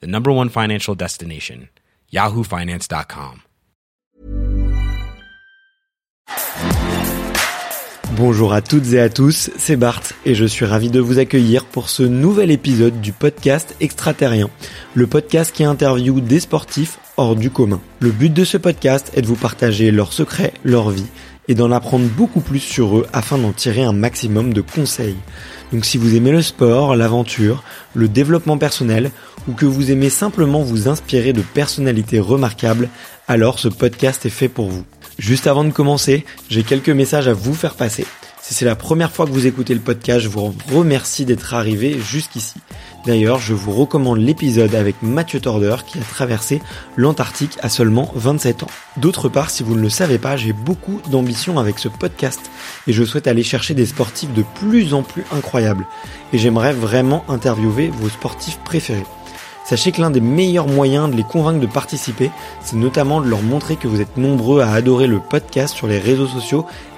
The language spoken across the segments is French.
the number one financial destination, yahoofinance.com. Bonjour à toutes et à tous, c'est Bart et je suis ravi de vous accueillir pour ce nouvel épisode du podcast Extraterrien, le podcast qui interviewe des sportifs hors du commun. Le but de ce podcast est de vous partager leurs secrets, leur vie et d'en apprendre beaucoup plus sur eux afin d'en tirer un maximum de conseils. Donc si vous aimez le sport, l'aventure, le développement personnel ou que vous aimez simplement vous inspirer de personnalités remarquables, alors ce podcast est fait pour vous. Juste avant de commencer, j'ai quelques messages à vous faire passer. Si c'est la première fois que vous écoutez le podcast, je vous remercie d'être arrivé jusqu'ici. D'ailleurs, je vous recommande l'épisode avec Mathieu Torder qui a traversé l'Antarctique à seulement 27 ans. D'autre part, si vous ne le savez pas, j'ai beaucoup d'ambition avec ce podcast et je souhaite aller chercher des sportifs de plus en plus incroyables. Et j'aimerais vraiment interviewer vos sportifs préférés. Sachez que l'un des meilleurs moyens de les convaincre de participer, c'est notamment de leur montrer que vous êtes nombreux à adorer le podcast sur les réseaux sociaux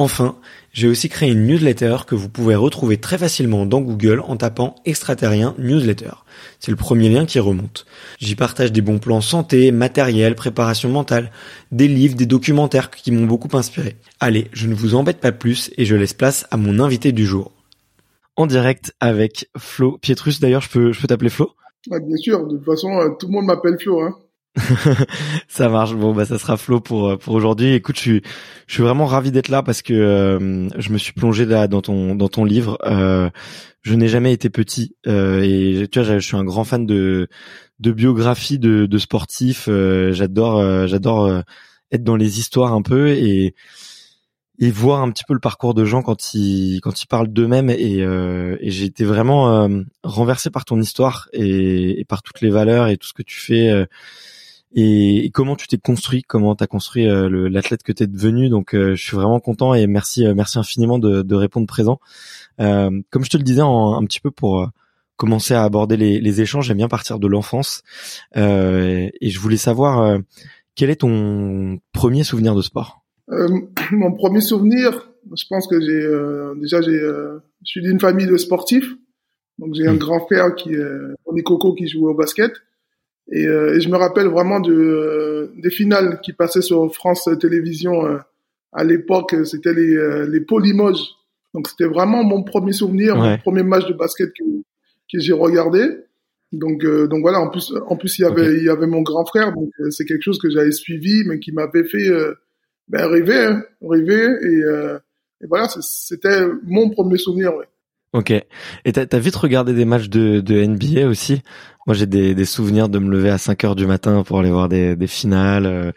Enfin, j'ai aussi créé une newsletter que vous pouvez retrouver très facilement dans Google en tapant extraterrien newsletter. C'est le premier lien qui remonte. J'y partage des bons plans santé, matériel, préparation mentale, des livres, des documentaires qui m'ont beaucoup inspiré. Allez, je ne vous embête pas plus et je laisse place à mon invité du jour. En direct avec Flo Pietrus. D'ailleurs, je peux, je peux t'appeler Flo? bien sûr. De toute façon, euh, tout le monde m'appelle Flo, hein. ça marche. Bon, bah ça sera Flo pour euh, pour aujourd'hui. Écoute, je suis je suis vraiment ravi d'être là parce que euh, je me suis plongé là dans ton dans ton livre. Euh, je n'ai jamais été petit euh, et tu vois, je suis un grand fan de de biographie de de sportifs. j'adore j'adore être dans les histoires un peu et et voir un petit peu le parcours de gens quand ils quand ils parlent d'eux-mêmes et, et j'ai été vraiment renversé par ton histoire et, et, par toutes les valeurs et tout ce que tu fais et, comment tu t'es construit, comment tu as construit euh, l'athlète que tu es devenu. Donc euh, je suis vraiment content et merci euh, merci infiniment de, de répondre présent. comme je te le disais un petit peu pour commencer à aborder les, les échanges, j'aime bien partir de l'enfance et je voulais savoir quel est ton premier souvenir de sport? mon premier souvenir, je pense que j'ai déjà j'ai je suis d'une famille de sportifs. Donc j'ai un grand frère qui est Coco qui joue au basket. Et, euh, et, je me rappelle vraiment de, euh, des finales qui passaient sur France Télévisions euh, à l'époque. C'était les, les Polymos. Donc c'était vraiment mon premier souvenir, mon premier match de basket que, que j'ai regardé. Donc, donc voilà. En plus, en plus il y avait, il y avait mon grand frère. Donc c'est quelque chose que j'avais suivi, mais qui m'avait fait ben, rêver, hein, rêver. Et, et voilà, c'était mon premier souvenir. Ouais. Ok. Et t'as as vite regardé des matchs de, de NBA aussi? Moi, j'ai des, des, souvenirs de me lever à 5 heures du matin pour aller voir des, des finales, euh,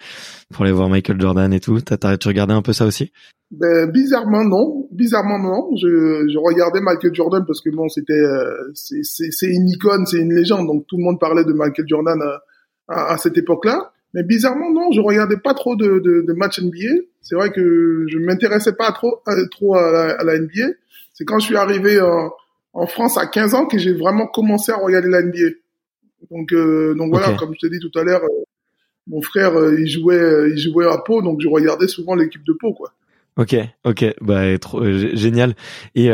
pour aller voir Michael Jordan et tout. T'as tu regardais un peu ça aussi? Ben, bizarrement non, bizarrement non. Je, je regardais Michael Jordan parce que bon, c'était euh, c'est une icône, c'est une légende, donc tout le monde parlait de Michael Jordan à, à, cette époque-là. Mais bizarrement non, je regardais pas trop de, de, de matchs NBA. C'est vrai que je m'intéressais pas trop euh, trop à la, à la NBA. C'est quand je suis arrivé en, en, France à 15 ans que j'ai vraiment commencé à regarder la NBA. Donc, euh, donc voilà, comme je t'ai dit tout à l'heure, euh, mon frère, euh, il jouait, il jouait à Pau, donc je regardais souvent l'équipe de Pau, quoi. Ok, ok, bah trop, génial. Et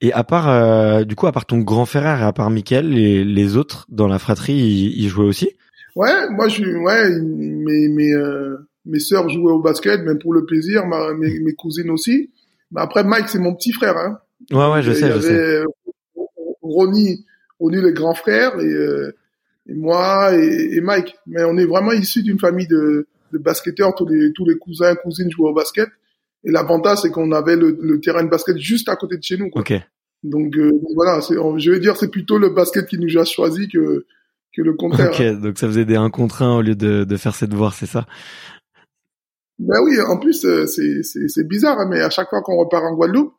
et à part, du coup, à part ton grand frère et à part Mickaël, les, les autres dans la fratrie, ils, jouaient aussi? Ouais, moi je ouais, mes mes mes sœurs jouaient au basket, même pour le plaisir, ma, mes, mes cousines aussi. Mais après, Mike, c'est mon petit frère. Hein. Ouais, ouais, je sais, je sais. Ronnie, Ronnie, le grand frère, et, euh, et moi et, Mike. Mais on est vraiment issus d'une famille de, de basketteurs. Tous les tous les cousins cousines jouaient au basket. Et l'avantage c'est qu'on avait le, terrain de basket juste à côté de chez nous. Quoi. Donc, euh, voilà, je vais dire c'est plutôt le basket qui nous a choisi que que le contraire. Ok, donc ça faisait des 1 contre 1 au lieu de, de faire ses devoirs, c'est ça? Ben oui, en plus euh, c'est c'est bizarre, hein, mais à chaque fois qu'on repart en Guadeloupe,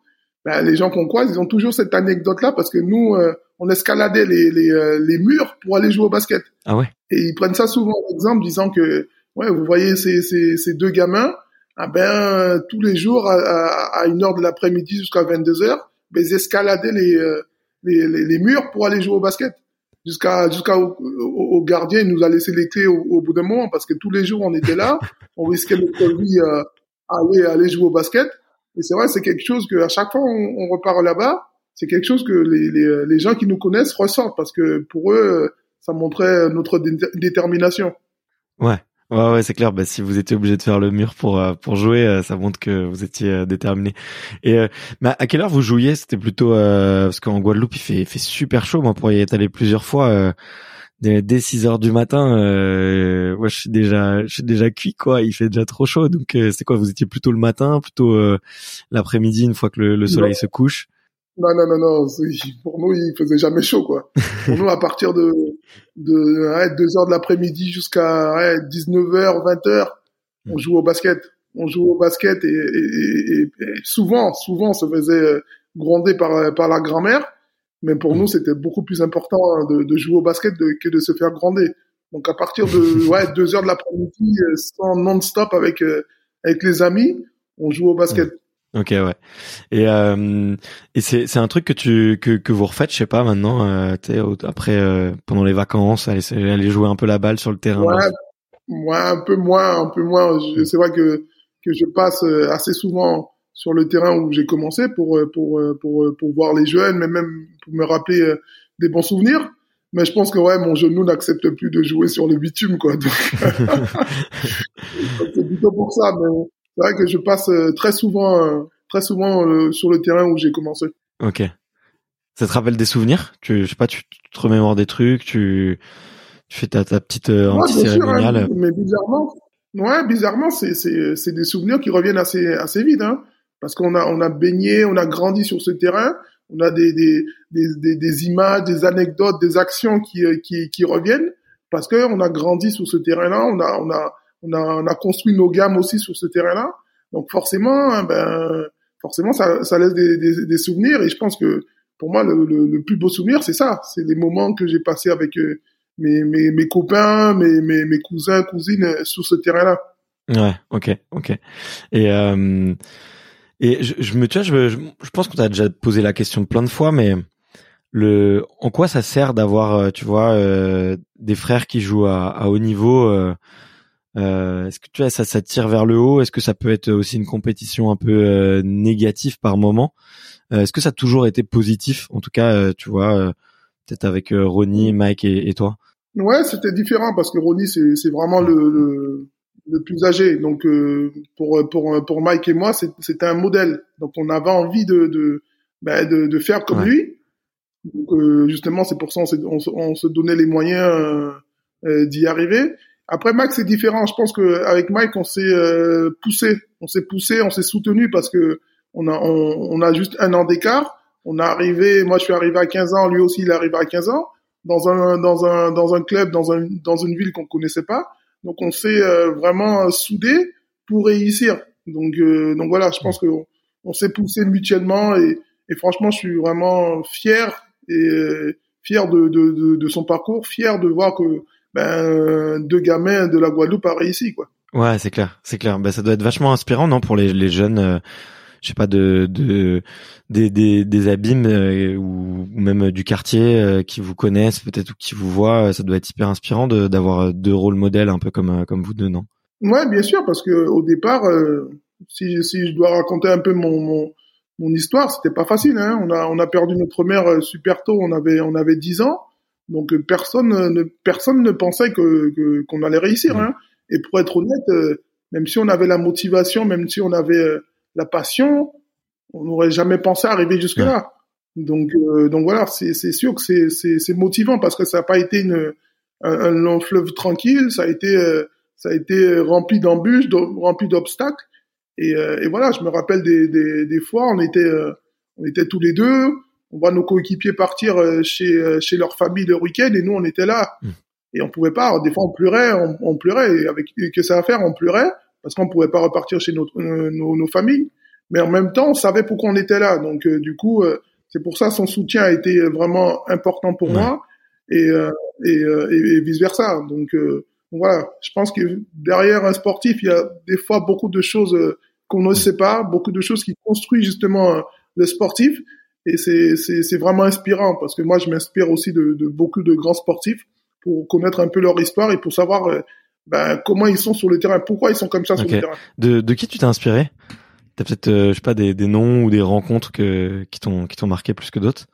ben, les gens qu'on croise, ils ont toujours cette anecdote-là parce que nous, euh, on escaladait les, les, euh, les, murs pour aller jouer au basket. Ah ouais. Et ils prennent ça souvent en exemple, disant que, ouais, vous voyez ces, ces, ces deux gamins, ah ben tous les jours à, à, une heure de l'après-midi jusqu'à 22 heures, ben, ils escaladaient les, les, les, les, murs pour aller jouer au basket. Jusqu'à jusqu'à au, au, gardien, il nous a laissé les clés au, au, bout d'un moment parce que tous les jours on était là, on risquait notre vie à aller aller jouer au basket. Et c'est vrai, c'est quelque chose que à chaque fois on, on repart là-bas, c'est quelque chose que les, les, les, gens qui nous connaissent ressentent parce que pour eux, ça montrait notre détermination. Ouais. Ouais, ouais, c'est clair. Bah, si vous étiez obligé de faire le mur pour euh, pour jouer, euh, ça montre que vous étiez euh, déterminé. Et bah, à quelle heure vous jouiez? C'était plutôt parce qu'en Guadeloupe, il fait, il fait super chaud. Moi, pour y être allé plusieurs fois, dès 6 heures du matin, euh, ouais, je suis déjà, je suis déjà cuit quoi. Il fait déjà trop chaud. Donc euh, c'est quoi? Vous étiez plutôt le matin, plutôt euh, l'après-midi une fois que le, soleil se couche? Non non non non. Pour nous, il faisait jamais chaud quoi. pour nous, à partir de de ouais, 2 heures de l'après-midi jusqu'à ouais, 19 h 20 h on joue au basket. On joue au basket et, et, et, et souvent, souvent, on se faisait gronder par par la grand-mère mais pour nous, c'était beaucoup plus important hein, de, de, jouer au basket que de se faire gronder. Donc à partir de ouais, deux heures de l'après-midi, euh, sans non-stop avec euh, avec les amis, on joue au basket. Ok ouais. Et euh, et c'est c'est un truc que tu que que vous refaites, je sais pas maintenant, euh, après euh, pendant les vacances, aller aller jouer un peu la balle sur le terrain. Ouais, ouais un peu moins, un peu moins. C'est vrai que que je passe assez souvent sur le terrain où j'ai commencé pour euh, pour euh, pour euh, pour voir les jeunes, mais même pour me rappeler des bons souvenirs. Mais je pense que ouais, mon genou n'accepte plus de jouer sur le bitume, quoi. c'est plutôt pour ça. Mais c'est vrai que je passe très souvent, très souvent sur le terrain où j'ai commencé. Ok. Ça te rappelle des souvenirs? Tu, je sais pas, tu, te remémores des trucs, tu, tu fais ta, ta petite anti-cérémoniale. Hein, mais bizarrement, ouais, bizarrement, c'est c'est c'est des souvenirs qui reviennent assez assez vite. Hein parce qu'on a on a baigné, on a grandi sur ce terrain, on a des des des, des, images, des anecdotes, des actions qui euh, qui, qui reviennent parce que on a grandi sur ce terrain-là, on a on a on a on a construit nos gammes aussi sur ce terrain-là. Donc forcément, hein, ben forcément ça ça laisse des, des, des, souvenirs et je pense que pour moi le, le, plus beau souvenir c'est ça, c'est les moments que j'ai passés avec euh, mes, mes mes copains, mes mes, mes cousins, cousines euh, sur ce terrain-là. Ouais, ok, ok. Et euh, et je, je me, tu vois, je, je pense qu'on t'a déjà posé la question plein de fois, mais le, en quoi ça sert d'avoir, euh, tu vois, euh, des frères qui jouent à, à haut niveau euh, euh, Est-ce que tu vois, ça, ça tire vers le haut? Est-ce que ça peut être aussi une compétition un peu euh, négative par moment? Est-ce que ça a toujours été positif? En tout cas, tu vois, peut-être avec Ronnie, Mike et, et toi. Ouais, c'était différent parce que Ronnie, c'est vraiment le, le le plus âgé. Donc euh, pour pour pour Mike et moi, c'était un modèle. Donc on avait envie de de ben, de, de, faire comme lui. Donc euh, justement, c'est pour ça on, on, se donnait les moyens euh, d'y arriver. Après Mike, c'est différent. Je pense que avec Mike, on s'est poussé, on s'est poussé, on s'est soutenu parce que on a on, on a juste un an d'écart. On est arrivé, moi je suis arrivé à 15 ans, lui aussi il est arrivé à 15 ans dans un dans un dans un club dans un dans une ville qu'on connaissait pas donc on s'est euh, vraiment soudé pour réussir. Donc euh, donc voilà, je pense que on s'est poussé mutuellement et, et, franchement, je suis vraiment fier et euh, fier de, de, de, de, son parcours, fier de voir que ben deux gamins de la Guadeloupe a réussi quoi. Ouais, c'est clair, c'est clair. Ben ça doit être vachement inspirant non pour les, les jeunes je sais pas de, de des, des, des abîmes euh, ou, même du quartier euh, qui vous connaissent peut-être ou qui vous voient ça doit être hyper inspirant d'avoir deux rôles modèles un peu comme euh, comme vous deux non? Ouais bien sûr parce que au départ si si je dois raconter un peu mon mon, mon histoire c'était pas facile hein on a on a perdu notre mère super tôt on avait on avait 10 ans donc personne ne personne ne pensait que qu'on allait réussir hein et pour être honnête même si on avait la motivation même si on avait la passion, on n'aurait jamais pensé arriver jusque là. Donc, euh, donc voilà, c'est sûr que c'est motivant parce que ça n'a pas été une, un, long fleuve tranquille. Ça a été, ça a été rempli d'embûches, rempli d'obstacles. Et, et, voilà, je me rappelle des, des, des fois, on était, on était tous les deux. On voit nos coéquipiers partir chez, chez leur famille le week-end et nous, on était là. Mmh. Et on pouvait pas. Des fois, on pleurait, on, on pleurait. Et avec que ça à faire, on pleurait parce qu'on pouvait pas repartir chez notre, nos, nos, familles. Mais en même temps, on savait pourquoi on était là. Donc, du coup, c'est pour ça son soutien a été vraiment important pour moi et, euh, et, euh, et, vice versa. Donc euh, voilà, je pense que derrière un sportif, il y a des fois beaucoup de choses qu'on ne sait pas, beaucoup de choses qui construisent justement le sportif. Et c'est, vraiment inspirant parce que moi, je m'inspire aussi de, de, beaucoup de grands sportifs pour connaître un peu leur histoire et pour savoir ben, comment ils sont sur le terrain, pourquoi ils sont comme ça sur le terrain. De, de qui tu t'es inspiré? T'as peut-être, euh, je sais pas, des, des noms ou des rencontres que, qui t'ont qui t'ont marqué plus que d'autres?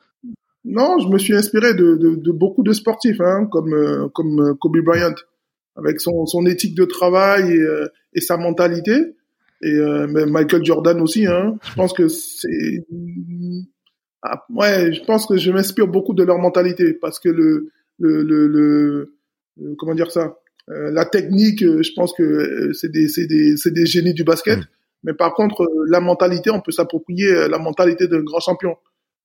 Non, je me suis inspiré de, de, de beaucoup de sportifs, hein, comme euh, comme euh, Kobe Bryant, avec son, son éthique de travail et, et sa mentalité, et Michael Jordan aussi. Hein. Je pense que c'est ouais, je pense que je m'inspire beaucoup de leur mentalité parce que le le, le, le, comment dire ça, la technique, je pense que c'est des c'est des c'est des génies du basket. Mm. Mais par contre, euh, la mentalité, on peut s'approprier euh, la mentalité d'un grand champion.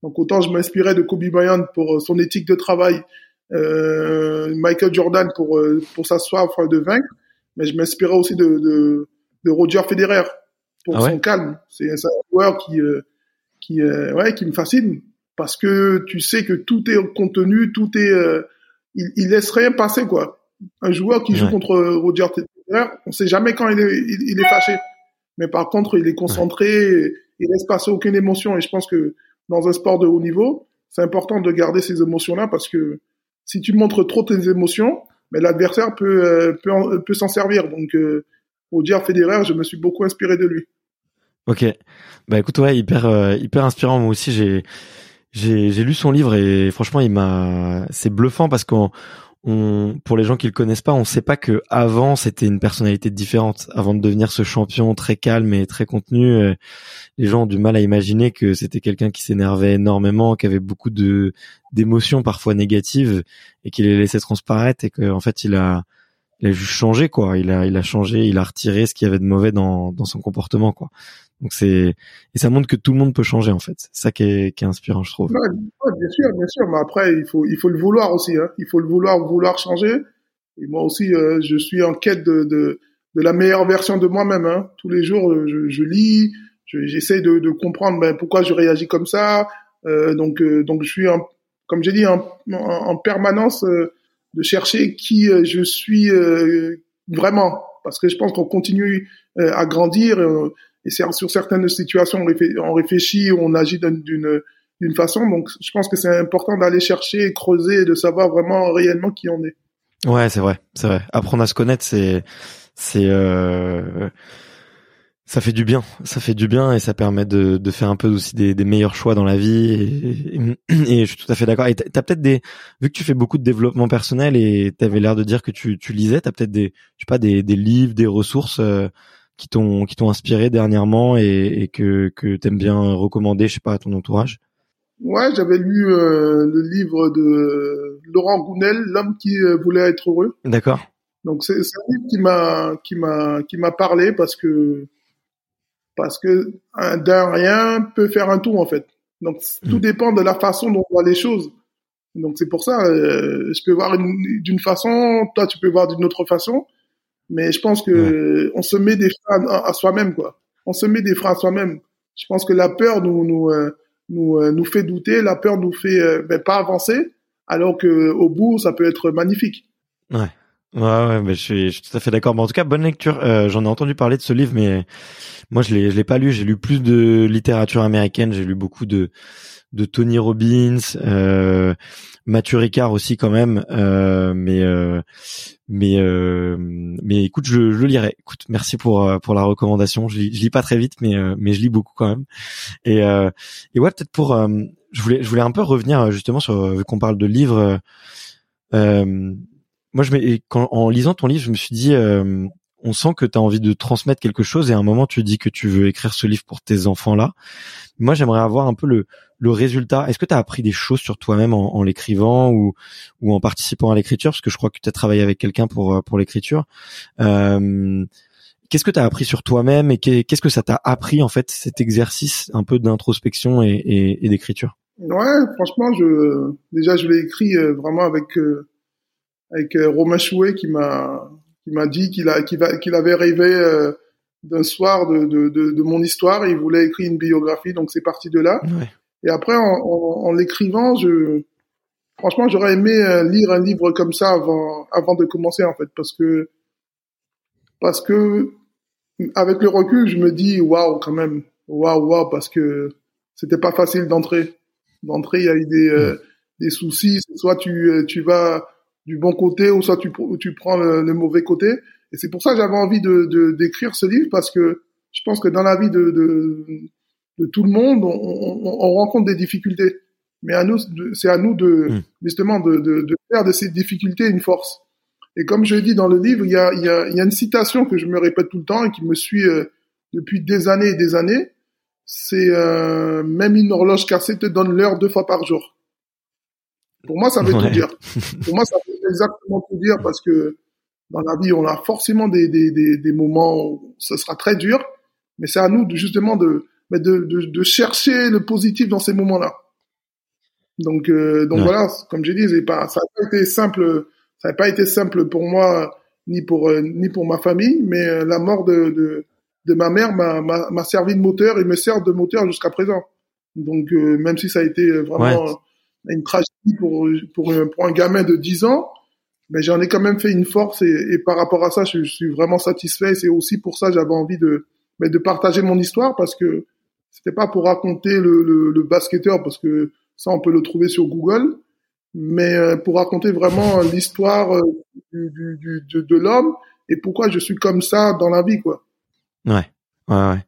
Donc autant je m'inspirais de Kobe Bryant pour euh, son éthique de travail, euh, Michael Jordan pour pour sa soif de vaincre, mais je m'inspirais aussi de, de, de Roger Federer pour ah son calme. C'est un joueur qui qui ouais qui me fascine parce que tu sais que tout est contenu, tout est il, il laisse rien passer quoi. Un joueur qui joue contre Roger Federer, on sait jamais quand il est il est fâché mais par contre, il est concentré, il laisse passer aucune émotion. Et je pense que dans un sport de haut niveau, c'est important de garder ces émotions-là parce que si tu montres trop tes émotions, mais l'adversaire peut euh, peut, peut s'en servir. Donc, euh, dire Federer, je me suis beaucoup inspiré de lui. Ok, bah écoute, ouais, hyper euh, hyper inspirant. Moi aussi, j'ai j'ai j'ai lu son livre et franchement, il m'a c'est bluffant parce qu'on on, pour les gens qui le connaissent pas, on sait pas que avant c'était une personnalité différente. Avant de devenir ce champion très calme et très contenu, euh, les gens ont du mal à imaginer que c'était quelqu'un qui s'énervait énormément, qui avait beaucoup de d'émotions parfois négatives et qui les laissait transparaître et qu'en fait il a il a juste changé quoi. Il a il a changé, il a retiré ce qu'il y avait de mauvais dans dans son comportement quoi. Donc c'est et ça montre que tout le monde peut changer en fait. C'est ça qui est, qui est inspirant, je trouve. Ouais, bien sûr, bien sûr. Mais après, il faut il faut le vouloir aussi. Hein. Il faut le vouloir, vouloir changer. Et moi aussi, euh, je suis en quête de, de, de la meilleure version de moi-même. Hein. Tous les jours, euh, je, je lis, j'essaie de, de comprendre ben, pourquoi je réagis comme ça. Euh, donc euh, donc je suis en, comme j'ai dit en, en, permanence de chercher qui je suis vraiment parce que je pense qu'on continue à grandir et sur certaines situations, on réfléchit, on agit d'une d'une façon. Donc, je pense que c'est important d'aller chercher, creuser, de savoir vraiment réellement qui on est. Ouais, c'est vrai, c'est vrai. Apprendre à se connaître, c'est c'est euh, ça fait du bien, ça fait du bien et ça permet de, de faire un peu aussi des, des meilleurs choix dans la vie. Et, et, je suis tout à fait d'accord. Et t'as peut-être des, vu que tu fais beaucoup de développement personnel et t'avais l'air de dire que tu, tu lisais, t'as peut-être des, je sais pas, des, des livres, des ressources. Euh, qui t'ont qui t'ont inspiré dernièrement et, et que que t'aimes bien recommander, je sais pas, à ton entourage? Ouais, j'avais lu euh, le livre de Laurent Gounel, l'homme qui euh, voulait être heureux. D'accord. Donc c'est un livre qui m'a qui m'a qui m'a parlé parce que parce que d'un rien peut faire un tout en fait. Donc tout hmm. dépend de la façon dont on voit les choses. Donc c'est pour ça, euh, je peux voir d'une façon, toi tu peux voir d'une autre façon mais je pense que on se met des freins à, soi-même quoi. On se met des freins à soi-même. Je pense que la peur nous nous euh, nous, euh, nous fait douter, la peur nous fait euh, ben, pas avancer, alors que au bout ça peut être magnifique. Ouais. Ouais, ouais, mais je suis, je suis tout à fait d'accord. Mais en tout cas, bonne lecture. J'en ai entendu parler de ce livre, mais moi, je l'ai, je l'ai pas lu. J'ai lu plus de littérature américaine. J'ai lu beaucoup de, de Tony Robbins, euh, Mathieu Ricard aussi quand même. Euh, mais, mais euh, mais écoute je, je, le lirai écoute merci pour euh, pour la recommandation je lis, je lis pas très vite mais euh, mais je lis beaucoup quand même et euh, et ouais peut-être pour je voulais je voulais un peu revenir justement sur vu qu'on parle de livres moi je quand en lisant ton livre je me suis dit on sent que tu as envie de transmettre quelque chose et à un moment tu dis que tu veux écrire ce livre pour tes enfants là. Moi, j'aimerais avoir un peu le, le résultat. Est-ce que tu as appris des choses sur toi-même en, en l'écrivant ou, ou en participant à l'écriture? Parce que je crois que tu as travaillé avec quelqu'un pour, euh, pour l'écriture. Euh, qu'est-ce que tu as appris sur toi-même et qu'est-ce que ça t'a appris en fait cet exercice un peu d'introspection et, et, et d'écriture? Ouais, franchement, je déjà je l'ai écrit euh, vraiment avec euh, avec Romain Chouet qui m'a qui m'a dit qu'il a qu'il avait rêvé d'un soir de, de, de, de, mon histoire et il voulait écrire une biographie, donc c'est parti de là. Et après, en, en, en l'écrivant, je, franchement, j'aurais aimé euh, lire un livre comme ça avant, avant de commencer, en fait, parce que, parce que, avec le recul, je me dis, waouh, quand même, waouh, waouh, parce que c'était pas facile d'entrer. D'entrer, il y a eu des, euh, des soucis. Soit tu, euh, tu vas du bon côté, ou soit tu, tu prends le, le mauvais côté. Et c'est pour ça que j'avais envie de d'écrire ce livre parce que je pense que dans la vie de, de, de tout le monde, on, on, on, rencontre des difficultés. Mais à nous, c'est à nous de hmm. justement de, de, de, faire de ces difficultés une force. Et comme je dis dans le livre, il y a, il y, a, il y a une citation que je me répète tout le temps et qui me suit euh, depuis des années et des années. C'est euh, même une horloge cassée te donne l'heure deux fois par jour. Pour moi, ça veut tout dire. Pour moi, ça veut exactement tout dire parce que dans la vie, on a forcément des, des, des, des moments où ce sera très dur, mais c'est à nous de, justement de, de, de, de, chercher le positif dans ces moments-là. Donc, euh, donc voilà, comme j'ai dit, pas, ça n'a pas été simple, ça n'a pas été simple pour moi ni pour euh, ni pour ma famille, mais euh, la mort de, de, de ma mère m'a servi de moteur et me sert de moteur jusqu'à présent. Donc même si ça a été vraiment une tragédie pour pour pour un gamin de 10 ans, mais j'en ai quand même fait une force et, par rapport à ça, je, suis vraiment satisfait. C'est aussi pour ça que j'avais envie de, mais de partager mon histoire parce que c'était pas pour raconter le, le, basketteur parce que ça on peut le trouver sur Google, mais euh, pour raconter vraiment l'histoire euh, du, du, de, l'homme et pourquoi je suis comme ça dans la vie, quoi. Ouais, ouais, ouais.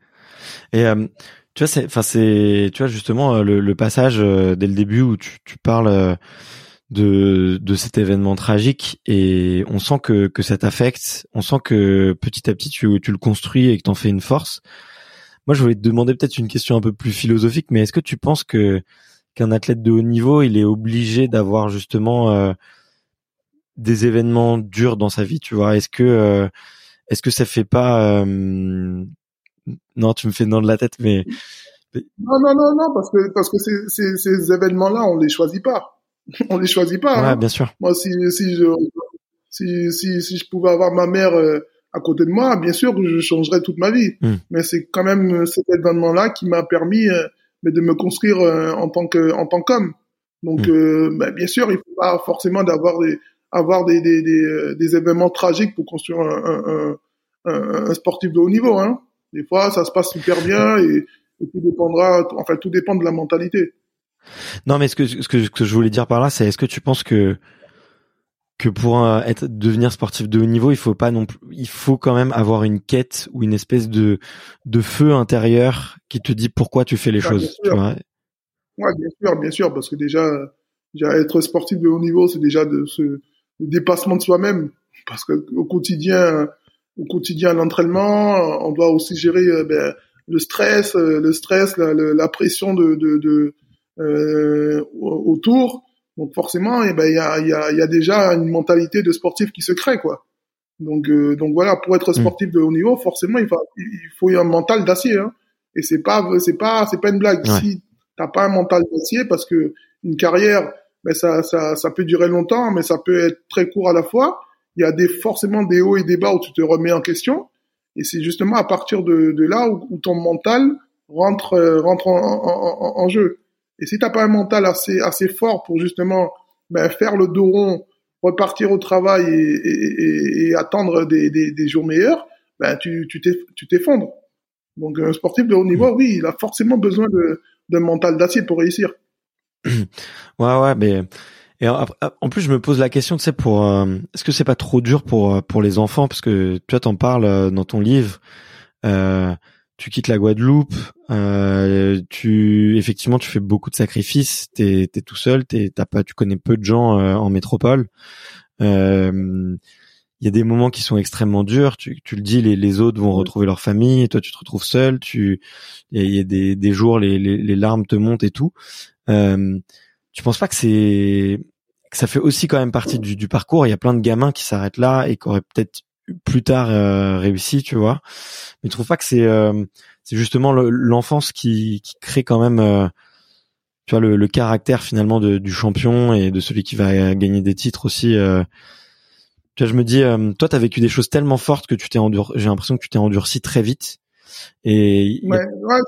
Et euh, tu vois, c'est, enfin c'est, tu vois justement le, le passage dès le début où tu, tu parles de, de cet événement tragique et on sent que, que ça t'affecte, on sent que petit à petit tu, tu le construis et que t'en fais une force. Moi, je voulais te demander peut-être une question un peu plus philosophique, mais est-ce que tu penses que qu'un athlète de haut niveau, il est obligé d'avoir justement euh, des événements durs dans sa vie, tu vois? Est-ce que euh, est-ce que ça fait pas euh, non, tu me fais non de la tête, mais non, non, non, non, parce que parce que ces, ces, ces événements-là, on les choisit pas. on les choisit pas. Ouais, hein. bien sûr. Moi, si si je si si, si je pouvais avoir ma mère euh, à côté de moi, bien sûr, je changerais toute ma vie. Hmm. Mais c'est quand même euh, cet événement-là qui m'a permis euh, de me construire en tant que en tant qu'homme. Donc, hmm. ben, bien sûr, il faut pas forcément d'avoir des avoir des, des, des, des, événements tragiques pour construire un, un, un, un, sportif de haut niveau. Hein. Des fois, ça se passe super bien et, et tout dépendra, enfin, tout dépend de la mentalité. Non, mais ce que, ce que, je voulais dire par là, c'est est-ce que tu penses que que pour être devenir sportif de haut niveau, il faut pas non plus, il faut quand même avoir une quête ou une espèce de de feu intérieur qui te dit pourquoi tu fais les choses. Tu vois? Ouais, bien sûr, bien sûr, parce que déjà, déjà être sportif de haut niveau, c'est déjà de ce le dépassement de soi-même, parce que au quotidien, au quotidien, l'entraînement, on doit aussi gérer euh, ben, le stress, euh, le stress, la, la pression de, de, de autour. Donc forcément, eh ben il y a, y, a, y a déjà une mentalité de sportif qui se crée quoi. Donc euh, donc voilà, pour être mm. sportif de haut niveau, forcément il faut il faut un mental d'acier. Hein. Et c'est pas c'est pas c'est pas une blague. Si t'as pas un mental d'acier, parce que une carrière, ben ça ça ça peut durer longtemps, mais ça peut être très court à la fois. Il y a des forcément des hauts et des bas où tu te remets en question. Et c'est justement à partir de, de là où, où, ton mental rentre rentre en, en, en jeu. Et si t'as pas un mental assez assez fort pour justement ben, faire le dos rond, repartir au travail et, attendre des, des, jours meilleurs, ben tu t'effondres. Donc un sportif de haut niveau, oui, il a forcément besoin d'un mental d'acier pour réussir. Ouais ouais, mais et en plus je me pose la question, tu sais, pour euh, est-ce que c'est pas trop dur pour euh, pour les enfants? Parce que tu vois t'en parles euh, dans ton livre. Tu quittes la Guadeloupe, euh, tu effectivement tu fais beaucoup de sacrifices, t'es es tout seul, t'es t'as pas, tu connais peu de gens euh, en métropole. Euh, il y a des moments qui sont extrêmement durs. Tu, tu le dis, les, les autres vont retrouver leur famille, et toi tu te retrouves seul. Tu, il y, a des, des jours, les, les, les, larmes te montent et tout. Euh, tu penses pas que c'est que ça fait aussi quand même partie du, du parcours? Il y a plein de gamins qui s'arrêtent là et qui auraient peut-être plus tard euh, réussi, tu vois. Mais tu trouves pas que c'est euh, c'est justement l'enfance qui, qui crée quand même euh, tu vois le, le caractère finalement de, du champion et de celui qui va gagner des titres aussi tu vois, je me dis, euh, toi, t'as vécu des choses tellement fortes que tu t'es endurci. J'ai l'impression que tu t'es endurci très vite. Et ouais, ouais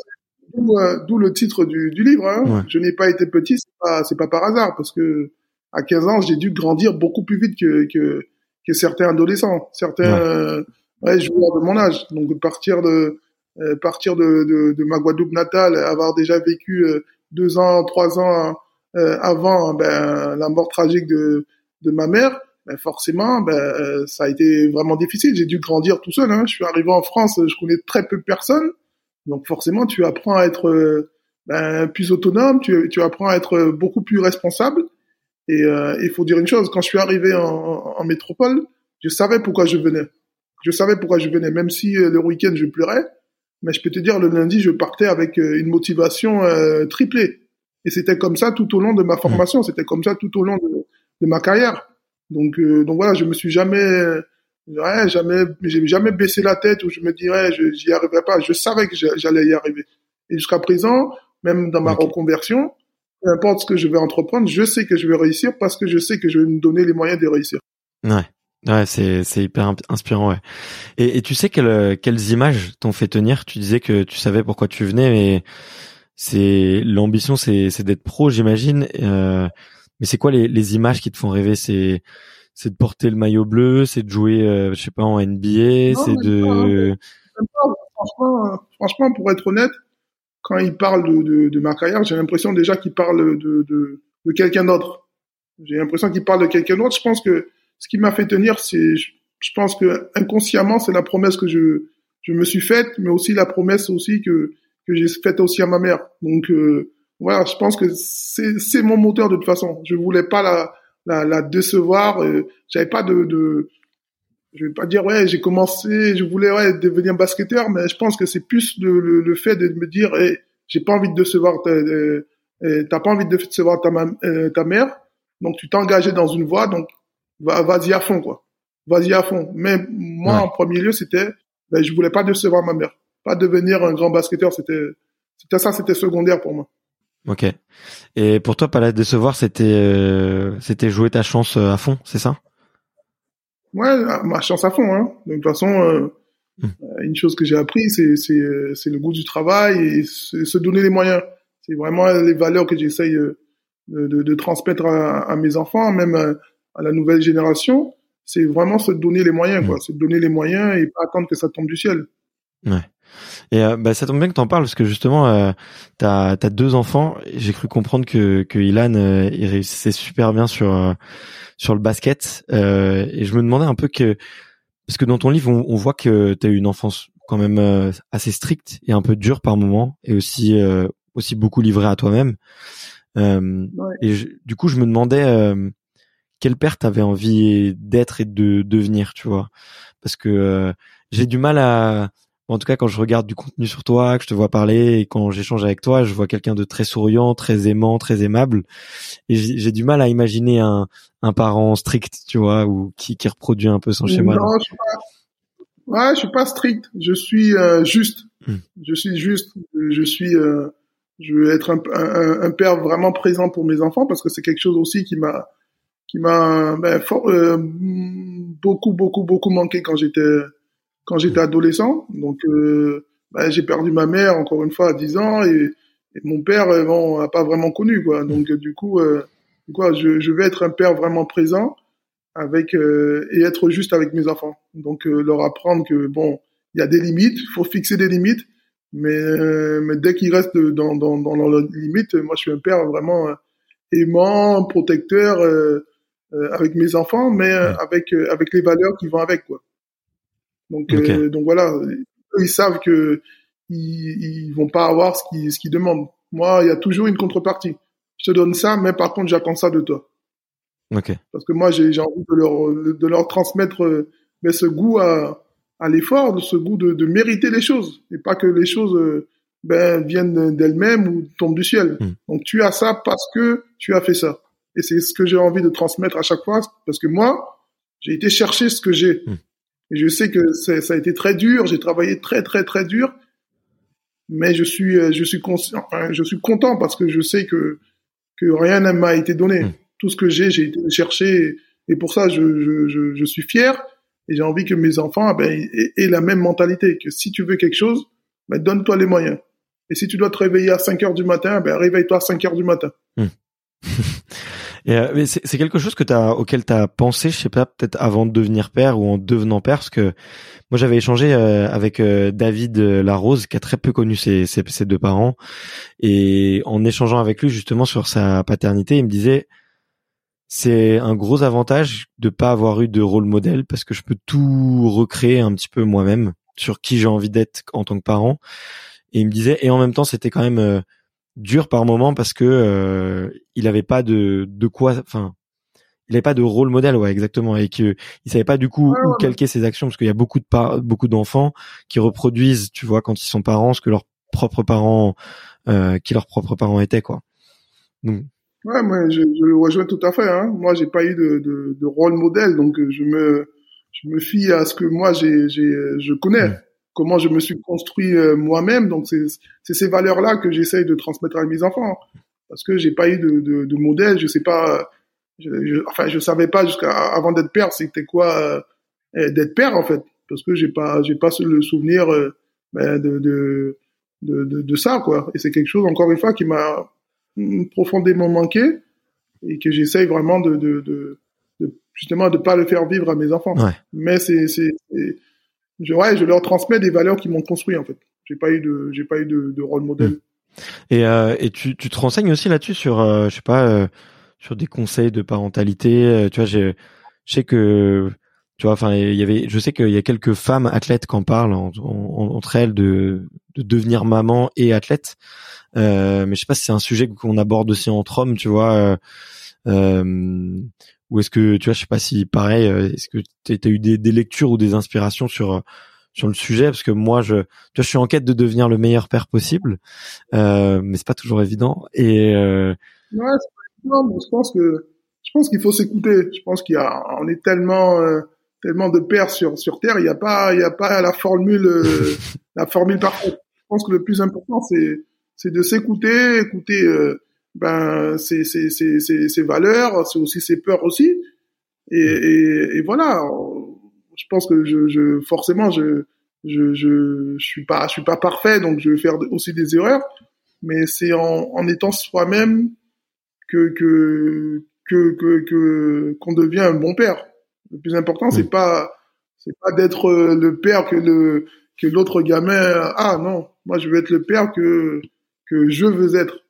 euh, d'où le titre du, du livre. Hein. Je n'ai pas été petit, c'est pas, c'est pas par hasard, parce que à 15 ans, j'ai dû grandir beaucoup plus vite que que, que certains adolescents, certains ouais. Euh, joueurs de mon âge. Donc partir de euh, partir de, de, de, ma Guadeloupe natale, avoir déjà vécu deux ans, trois ans avant ben, la mort tragique de de ma mère ben forcément, ben, euh, ça a été vraiment difficile. J'ai dû grandir tout seul. Hein. Je suis arrivé en France, je connais très peu de personnes. Donc forcément, tu apprends à être euh, ben, plus autonome, tu, tu, apprends à être beaucoup plus responsable. Et euh, il faut dire une chose, quand je suis arrivé en, en, métropole, je savais pourquoi je venais. Je savais pourquoi je venais, même si le week-end je pleurais. Mais je peux te dire, le lundi, je partais avec une motivation triplée. Et c'était comme ça tout au long de ma formation, c'était comme ça tout au long de, de ma carrière. Donc, euh, donc voilà, je me suis jamais, ouais, jamais, j'ai jamais baissé la tête où je me dirais, je j'y arriverai pas. Je savais que j'allais y arriver. Et jusqu'à présent, même dans ma reconversion, peu importe ce que je vais entreprendre, je sais que je vais réussir parce que je sais que je vais me donner les moyens de réussir. Ouais. Ouais, c'est c'est hyper inspirant, ouais. Et, et tu sais quelles quelles images t'ont fait tenir? Tu disais que tu savais pourquoi tu venais, mais c'est l'ambition, c'est c'est d'être pro, j'imagine. Euh, mais c'est quoi les, les, images qui te font rêver? C'est c'est de porter le maillot bleu, c'est de jouer, euh, je sais pas, en NBA, c'est de. Pas, franchement, euh, franchement, pour être honnête, quand il parle de, de, de ma carrière, j'ai l'impression déjà qu'il parle de, de, de quelqu'un d'autre. J'ai l'impression qu'il parle de quelqu'un d'autre. Je pense que ce qui m'a fait tenir, c'est, je, pense que inconsciemment, c'est la promesse que je, je me suis faite, mais aussi la promesse aussi que, que j'ai faite aussi à ma mère. Donc, euh, voilà, je pense que c'est mon moteur de toute façon. Je voulais pas la, la, la décevoir. Euh, J'avais pas de, de, je vais pas dire ouais, j'ai commencé, je voulais ouais devenir basketteur, mais je pense que c'est plus le, le, fait de me dire, hey, j'ai pas envie de décevoir, t'as pas envie de décevoir ta, euh, ta mère, donc tu t'es engagé dans une voie, donc vas-y à fond quoi, vas-y à fond. Mais moi en premier lieu, c'était, ben, je voulais pas décevoir ma mère, pas devenir un grand basketteur, c'était, c'était ça, c'était secondaire pour moi. Ok. Et pour toi, pas la décevoir, c'était euh, c'était jouer ta chance euh, à fond, c'est ça? Ouais, ma chance à fond. Hein. De toute façon, euh, hmm. une chose que j'ai appris, c'est c'est c'est le goût du travail et se donner les moyens. C'est vraiment les valeurs que j'essaye de, de, de, transmettre à, à, mes enfants, même à, la nouvelle génération. C'est vraiment se donner les moyens, hmm. quoi. Se donner les moyens et pas attendre que ça tombe du ciel. Ouais. Et euh, bah, ça tombe bien que t'en parles parce que justement, euh, t'as as deux enfants. J'ai cru comprendre que que Ilan euh, il réussissait super bien sur euh, sur le basket. et je me demandais un peu que parce que dans ton livre, on, on voit que t'as eu une enfance quand même assez stricte et un peu dure par moment, et aussi aussi beaucoup livrée à toi-même. Et du coup, je me demandais quel père t'avais envie d'être et de devenir, tu vois, parce que j'ai du mal à en tout cas, quand je regarde du contenu sur toi, que je te vois parler et quand j'échange avec toi, je vois quelqu'un de très souriant, très aimant, très aimable. Et j'ai du mal à imaginer un, un parent strict, tu vois, ou qui, qui reproduit un peu son schéma. Non, je suis pas, ouais, je suis pas strict. Je suis euh, juste. Hmm. Je suis juste. Je suis. Euh, je veux être un, un, un, père vraiment présent pour mes enfants parce que c'est quelque chose aussi qui m'a qui m'a ben, euh, beaucoup beaucoup beaucoup manqué quand j'étais quand j'étais adolescent. Donc, euh, bah, j'ai perdu ma mère encore une fois à 10 ans et, mon père, euh, bon, n'a pas vraiment connu quoi. Donc, du coup, euh, quoi, je, je vais être un père vraiment présent avec euh, et être juste avec mes enfants. Donc, euh, leur apprendre que bon, il y a des limites, faut fixer des limites, mais mais dès qu'ils restent dans dans dans leurs limites, moi, je suis un père vraiment aimant, protecteur. avec mes enfants, mais avec avec les valeurs qui vont avec quoi. Donc, euh, donc voilà, eux, ils savent que ils, ils vont pas avoir ce qu'ils ce qu'ils demandent. Moi, il y a toujours une contrepartie. Je te donne ça, mais par contre, j'attends ça de toi. Ok. Parce que moi, j'ai envie de leur de leur transmettre euh, mais ce goût à, à l'effort, ce goût de, de, mériter les choses et pas que les choses euh, ben, viennent d'elles-mêmes ou tombent du ciel. Hmm. Donc tu as ça parce que tu as fait ça. Et c'est ce que j'ai envie de transmettre à chaque fois parce que moi, j'ai été chercher ce que j'ai. Hmm. Et je sais que ça a été très dur, j'ai travaillé très très très dur, mais je suis je suis conscient, je suis content parce que je sais que que rien ne m'a été donné. Hmm. Tout ce que j'ai, j'ai été chercher et pour ça je je, je, je suis fier et j'ai envie que mes enfants ben, aient, la même mentalité, que si tu veux quelque chose, ben, donne-toi les moyens. Et si tu dois te réveiller à 5 heures du matin, ben, réveille-toi à 5 heures du matin. Hmm. et c'est quelque chose que as, auquel tu as pensé, je sais pas, peut-être avant de devenir père ou en devenant père, parce que moi j'avais échangé euh, avec euh, David Larose, qui a très peu connu ses, ses, ses, deux parents, et en échangeant avec lui justement sur sa paternité, il me disait c'est un gros avantage de pas avoir eu de rôle modèle parce que je peux tout recréer un petit peu moi-même sur qui j'ai envie d'être en tant que parent. Et il me disait et en même temps c'était quand même euh, dur par moment parce que euh, il avait pas de de quoi enfin il avait pas de rôle modèle ouais exactement et que il savait pas du coup où calquer ses actions parce qu'il y a beaucoup de beaucoup d'enfants qui reproduisent tu vois quand ils sont parents ce que leurs propres parents euh, qui leurs propres parents étaient quoi. Donc Ouais, moi, je, je, le rejoins tout à fait. Hein. Moi, j'ai pas eu de, de, de, rôle modèle, donc euh, je me, je me fie à ce que moi j'ai, j'ai, je connais, comment je me suis construit euh, moi-même. Donc c'est, ces valeurs-là que j'essaye de transmettre à mes enfants, parce que j'ai pas eu de, de, de modèle. Je sais pas, je, enfin, je savais pas jusqu'à avant d'être père, c'était quoi euh, d'être père en fait, parce que j'ai pas, j'ai pas le souvenir ben, de, de, de, de, ça quoi. Et c'est quelque chose encore une fois qui m'a profondément manqué et que j'essaye vraiment de, de, de, de, justement de pas le faire vivre à mes enfants. Mais c'est c'est je ouais, je leur transmets des valeurs qui m'ont construit en fait. J'ai pas eu de j'ai pas eu de, de rôle modèle. Hmm. Et euh, et tu tu te renseignes aussi là-dessus sur euh, je sais pas euh, sur des conseils de parentalité, euh, tu vois je sais que tu vois enfin il y avait je sais qu'il y a quelques femmes athlètes qui en parlent entre elles de de devenir maman et athlète euh, mais je sais pas si c'est un sujet qu'on aborde aussi entre hommes, tu vois. Euh, euh, ou est-ce que tu vois, je sais pas si pareil, est-ce que tu as eu des, des, lectures ou des inspirations sur sur le sujet? Parce que moi je tu vois, je suis en quête de devenir le meilleur père possible, euh, mais c'est pas toujours évident. Et euh... ouais, mais je pense que je pense qu'il faut s'écouter. Je pense qu'il y a on est tellement tellement de pères sur sur terre, il n'y a pas il y a pas la formule la formule parfaite. Je pense que le plus important c'est c'est de s'écouter, écouter euh, ben ses, ses, ses, ses, valeurs, c'est aussi ses peurs aussi. Et, et, et, voilà, je pense que je, je forcément je, je je je suis pas je suis pas parfait donc je vais faire aussi des erreurs, mais c'est en, en étant soi-même que que que que que qu'on devient un bon père. Le plus important c'est pas c'est pas d'être le père que le que l'autre gamin ah non moi je veux être le père que que je veux être.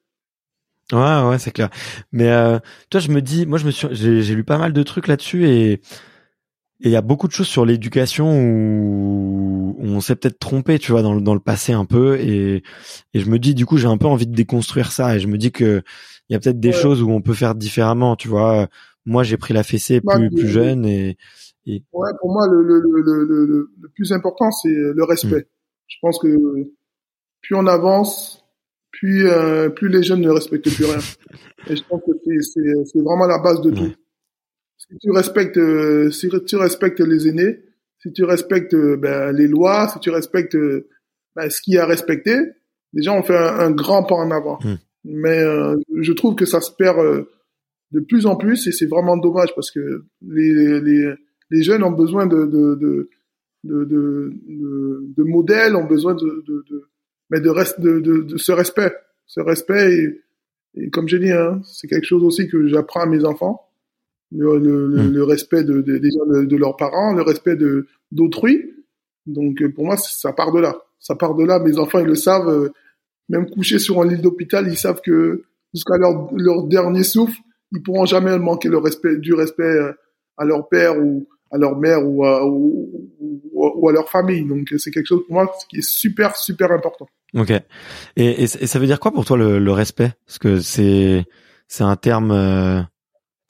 Ouais, ouais, c'est clair. Mais euh, toi, je me dis, moi, je me suis, j'ai lu pas mal de trucs là-dessus et il y a beaucoup de choses sur l'éducation où, on s'est peut-être trompé, tu vois, dans le, dans le passé un peu. Et, et je me dis, du coup, j'ai un peu envie de déconstruire ça. Et je me dis que il y a peut-être des choses où on peut faire différemment, tu vois. Moi, j'ai pris la fessée bah, plus, plus jeune et, et... Ouais, pour moi, le, le, le, le, le plus important, c'est le respect. Hmm. Je pense que plus on avance, plus, euh, plus les jeunes ne respectent plus rien. Et je pense que c'est vraiment la base de tout. Si tu respectes, euh, si tu respectes les aînés, si tu respectes euh, ben, les lois, si tu respectes ben, ce qu'il y a à respecter, déjà on fait un, grand pas en avant. Mais je trouve que ça se perd de plus en plus et c'est vraiment dommage parce que les, les, les jeunes ont besoin de, de, de, de, de, de modèles, ont besoin de, mais de, reste, de, de, de, ce respect. Ce respect, et, comme j'ai dit, hein, c'est quelque chose aussi que j'apprends à mes enfants. Le, le, le hmm. respect de, de, de, leurs parents, le respect de d'autrui. Donc euh, pour moi, ça part de là. Ça part de là. Mes enfants, ils le savent. Euh, même couchés sur un lit d'hôpital, ils savent que jusqu'à leur, leur dernier souffle, ils pourront jamais manquer le respect, du respect euh, à leur père ou à leur mère ou à, ou, ou, à leur famille. Donc c'est quelque chose pour moi qui est super super important. Ok. Et, et, ça veut dire quoi pour toi le, le respect? Parce que c'est c'est un terme, euh,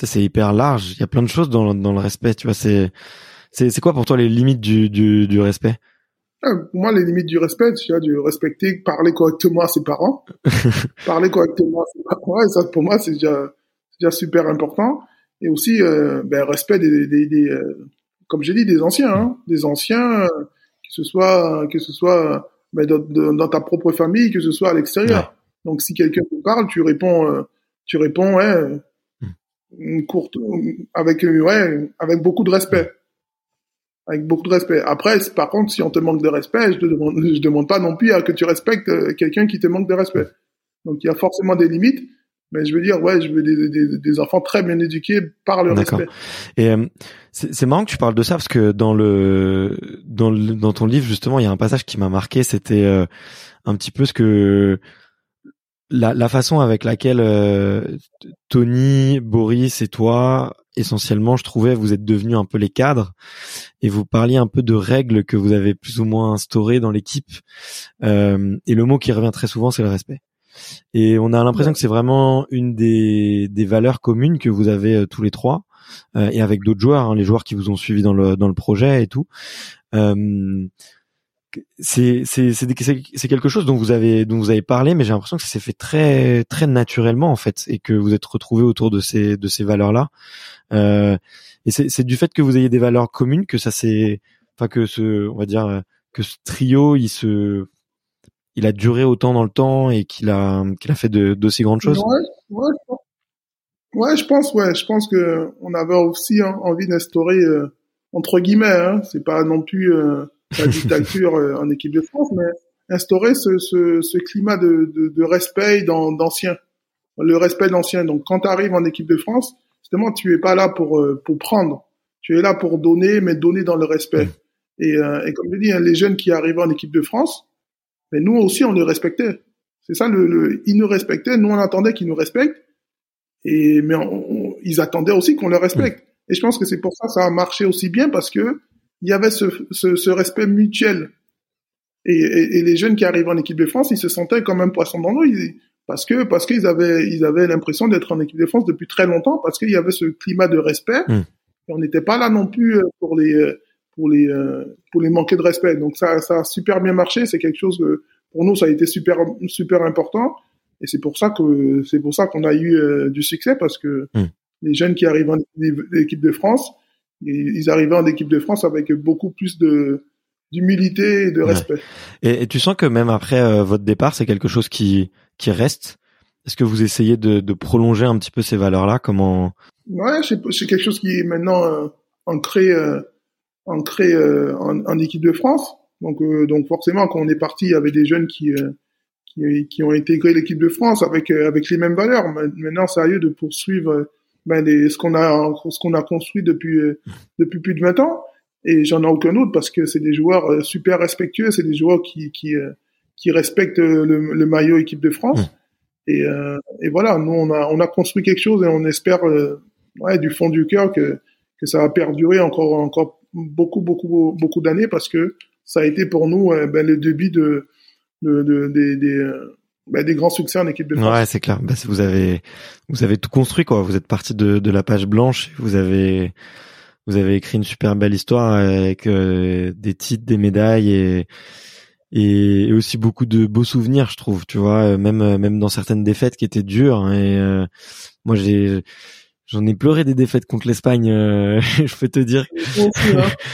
c'est hyper large. Il y a plein de choses dans, dans le respect. Tu vois, c'est C'est quoi pour toi les limites du, du, du respect? Ah, Pour moi, les limites du respect, tu as de respecter, parler correctement à ses parents, parler correctement à ses parents, et ça pour moi c'est déjà, déjà super important. Et aussi, euh, ben, respect des, des, des euh, comme j'ai dit, des anciens, hein, des anciens, euh, que ce soit, que ce soit ben, dans, dans, ta propre famille, que ce soit à l'extérieur. Donc, si quelqu'un te parle, tu réponds, euh, tu réponds, ouais, hmm. une courte, avec, ouais, avec beaucoup de respect. Avec beaucoup de respect. Après, par contre, si on te manque de respect, je te demande, je demande pas non plus à que tu respectes quelqu'un qui te manque de respect. Donc, il y a forcément des limites. Mais je veux dire, ouais, je veux des, des, des enfants très bien éduqués par le respect. Et euh, c'est marrant que tu parles de ça parce que dans le dans le, dans ton livre justement, il y a un passage qui m'a marqué. C'était euh, un petit peu ce que la, la façon avec laquelle euh, Tony, Boris et toi, essentiellement, je trouvais, vous êtes devenus un peu les cadres et vous parliez un peu de règles que vous avez plus ou moins instaurées dans l'équipe. Euh, et le mot qui revient très souvent, c'est le respect. Et on a l'impression que c'est vraiment une des, des valeurs communes que vous avez euh, tous les trois, euh, et avec d'autres joueurs, hein, les joueurs qui vous ont suivi dans le, dans le projet et tout. Euh, c'est c'est c'est quelque chose dont vous avez dont vous avez parlé mais j'ai l'impression que ça s'est fait très très naturellement en fait et que vous êtes retrouvés autour de ces de ces valeurs là euh, et c'est c'est du fait que vous ayez des valeurs communes que ça c'est enfin que ce on va dire que ce trio il se il a duré autant dans le temps et qu'il a qu'il a fait de d'aussi grandes choses? Ouais, ouais, je pense. Ouais, je pense, ouais, je pense que on avait aussi envie d'instaurer euh, entre guillemets, hein, c'est pas non plus euh, la dictature euh, en équipe de France, mais instaurer ce, ce, ce climat de, de, de respect d'anciens, le respect d'anciens. Donc, quand tu arrives en équipe de France, justement, tu es pas là pour pour prendre, tu es là pour donner, mais donner dans le respect. Et, et comme je dis, hein, les jeunes qui arrivent en équipe de France, mais nous aussi, on les respectait. C'est ça, le, le, ils nous respectaient, nous on attendait qu'ils nous respectent, et mais ils attendaient aussi qu'on les respecte. Et je pense que c'est pour ça que ça a marché aussi bien parce que il y avait ce, ce, ce respect mutuel. Et, et, et, les jeunes qui arrivent en équipe de France, ils se sentaient comme un poisson dans l'eau, parce que parce qu'ils avaient ils avaient l'impression d'être en équipe de France depuis très longtemps, parce qu'il y avait ce climat de respect. Mm. Et on n'était pas là non plus euh, pour les euh, pour les euh, pour les manquer de respect. Donc ça ça a super bien marché. C'est quelque chose que pour nous ça a été super super important. Et c'est pour ça que c'est pour ça qu'on a eu euh, du succès parce que hmm. les jeunes qui arrivent en équipe de France, ils arrivaient en équipe de France avec beaucoup plus de d'humilité et de respect. Et, et, tu sens que même après euh, votre départ, c'est quelque chose qui qui reste? Est-ce que vous essayez de, de prolonger un petit peu ces valeurs-là? Comment? Ouais, c'est quelque chose qui est maintenant ancré entré euh, en, en, équipe de France. Donc, euh, donc forcément, quand on est parti, il y avait des jeunes qui euh, qui, qui, ont intégré l'équipe de France avec avec les mêmes valeurs. Maintenant, c'est à eux de poursuivre ben, les, ce qu'on a ce qu'on a construit depuis depuis plus de 20 ans. Et j'en ai aucun autre parce que c'est des joueurs super respectueux, c'est des joueurs qui qui qui respectent le, le maillot équipe de France. Mmh. Et, et voilà, nous on a on a construit quelque chose et on espère ouais, du fond du cœur que que ça va perdurer encore encore beaucoup, beaucoup, beaucoup d'années parce que ça a été pour nous euh, ben, le début de, de, de, euh, ben, des grands succès en équipe de France. Ouais, c'est clair. Ben, vous avez vous avez tout construit quoi. Vous êtes parti de, de la page blanche. Vous avez vous avez écrit une super belle histoire avec euh, des titres, des médailles et, et aussi beaucoup de beaux souvenirs, je trouve. Tu vois, même même dans certaines défaites qui étaient dures. Et moi, j'ai J'en ai pleuré des défaites contre l'Espagne, euh, je peux te dire. Hein.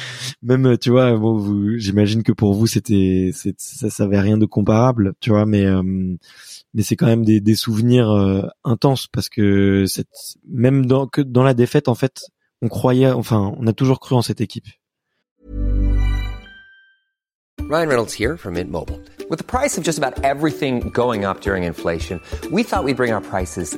Même, tu vois, bon, vous, j'imagine que pour vous c'était, ça, ça avait rien de comparable, tu vois, mais euh, mais c'est quand même des, des souvenirs euh, intenses parce que cette, même dans que dans la défaite, en fait, on croyait, enfin, on a toujours cru en cette équipe. Ryan Reynolds here from Mint Mobile. With the price of just about everything going up during inflation, we thought we'd bring our prices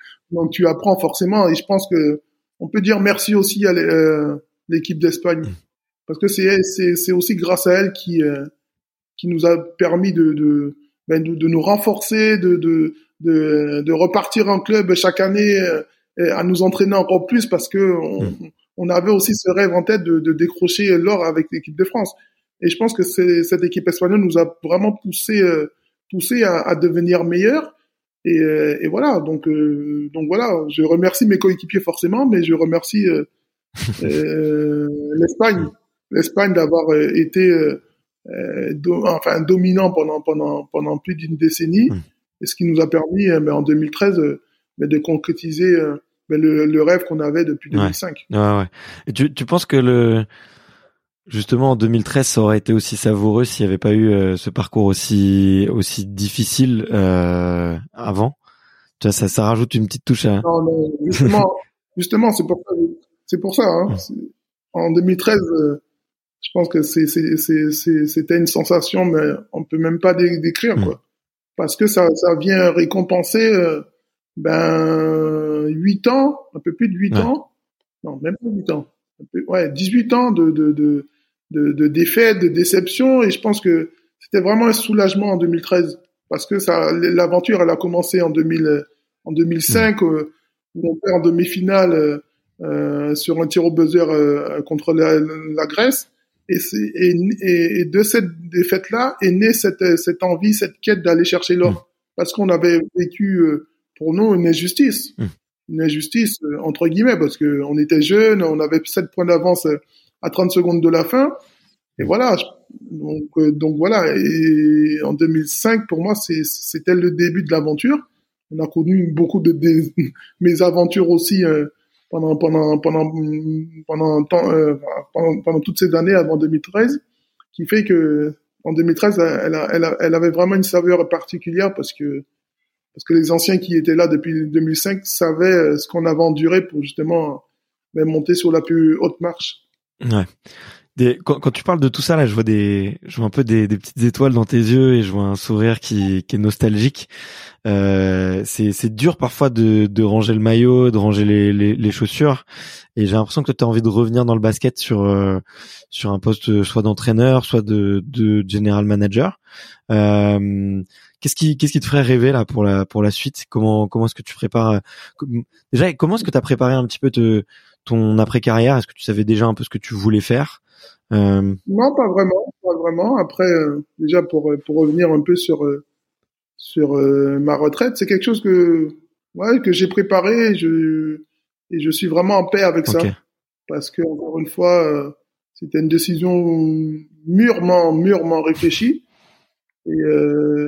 Donc tu apprends forcément et je pense que on peut dire merci aussi à euh, l'équipe d'Espagne. parce que c'est c'est c'est aussi grâce à elle qui qui nous a permis de de ben, de, de, nous renforcer, de, de de de repartir en club chaque année à nous entraîner encore plus parce que on, mm. on avait aussi ce rêve en tête de, de décrocher l'or avec l'équipe de France. Et je pense que cette équipe espagnole nous a vraiment poussé poussé à, à devenir meilleur. Et, euh, et, voilà, donc euh, donc voilà, je remercie mes coéquipiers forcément, mais je remercie euh, l'Espagne, l'Espagne d'avoir été enfin dominant pendant pendant pendant plus d'une décennie, mmh. et ce qui nous a permis, mais en 2013, mais de concrétiser le, le, rêve qu'on avait depuis 2005. Ouais, ouais, Et tu, tu penses que le Justement, en 2013, ça aurait été aussi savoureux s'il n'y avait pas eu euh, ce parcours aussi aussi difficile euh, avant. Tu vois, ça, ça rajoute une petite touche à. Non, non, justement, justement, c'est pour ça. C'est pour ça. Hein. En 2013, euh, je pense que c'est c'était une sensation, mais on peut même pas décrire mm. quoi, parce que ça ça vient récompenser euh, ben huit ans, un peu plus de huit ans, non même pas huit ans, ouais 18 ans de de, de de, de défaites, de déceptions, et je pense que c'était vraiment un soulagement en 2013 parce que ça, l'aventure, elle a commencé en 2000, en 2005 euh, où on perd en demi-finale euh, euh, sur un tir au buzzer euh, contre la, la, Grèce. Et, et, et, de cette défaite-là est née cette, cette envie, cette quête d'aller chercher l'or, mmh. parce qu'on avait vécu pour nous une injustice, mmh. une injustice entre guillemets, parce que on était jeunes, on avait sept points d'avance à 30 secondes de la fin. Et voilà. Donc, euh, donc voilà. Et en 2005, pour moi, c'était le début de l'aventure. On a connu beaucoup de, mes aventures aussi euh, pendant pendant pendant pendant, euh, pendant toutes ces années avant 2013, qui fait que en 2013, elle, elle, elle avait vraiment une saveur particulière parce que parce que les anciens qui étaient là depuis 2005 savaient ce qu'on avait enduré pour justement ben, monter sur la plus haute marche. Ouais. Des, quand, quand, tu parles de tout ça là, je vois des, je vois un peu des, des, petites étoiles dans tes yeux et je vois un sourire qui, qui est nostalgique. Euh, c'est, dur parfois de, de ranger le maillot, de ranger les, les, les chaussures, et j'ai l'impression que tu as envie de revenir dans le basket sur euh, sur un poste soit d'entraîneur, soit de, de general manager. Euh, qu'est-ce qui, qu'est-ce qui te ferait rêver là pour la pour la suite? Comment comment est-ce que tu prépares Déjà, comment est-ce que tu as préparé un petit peu te ton après-carrière? Est-ce que tu savais déjà un peu ce que tu voulais faire? Euh... Non, pas vraiment, pas vraiment. Après, euh, déjà pour pour revenir un peu sur euh, sur euh, ma retraite, c'est quelque chose que ouais que j'ai préparé et je et je suis vraiment en paix avec ça parce que encore une fois, c'était une décision mûrement mûrement réfléchie. Et,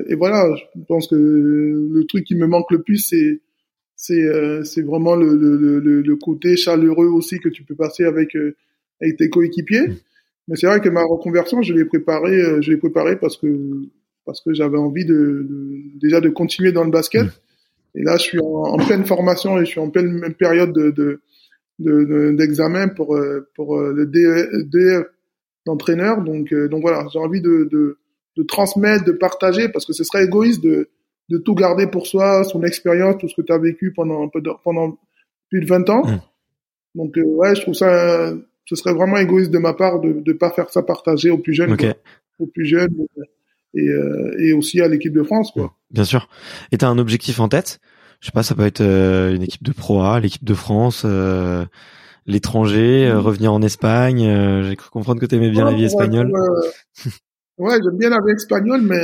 et voilà, je pense que le truc qui me manque le plus, c'est c'est euh, c'est vraiment le, le, le, le, côté chaleureux aussi que tu peux passer avec euh, avec tes coéquipiers. Mm. Mais c'est vrai que ma reconversion, je l'ai préparée, euh, je l'ai préparée parce que parce que j'avais envie de, de, déjà de continuer dans le basket. Mm. Et là, je suis en, pleine formation et je suis en pleine période de d'examen de, pour pour le DE, DE d'entraîneur. Donc donc voilà, j'ai envie de, de de transmettre, de partager parce que ce serait égoïste de de tout garder pour soi, son expérience, tout ce que tu as vécu pendant, pendant plus de 20 ans. Mm. Donc, euh, ouais, je trouve ça, ce serait vraiment égoïste de ma part de ne pas faire ça partager aux plus jeunes, aux plus jeunes et, euh, et aussi à l'équipe de France, quoi. Bien sûr. Et tu as un objectif en tête? Je sais pas, ça peut être euh, une équipe de Pro A, l'équipe de France, l'étranger, mm. revenir en Espagne. J'ai cru comprendre que tu aimais bien la vie espagnole. ouais, j'aime bien la vie espagnole, mais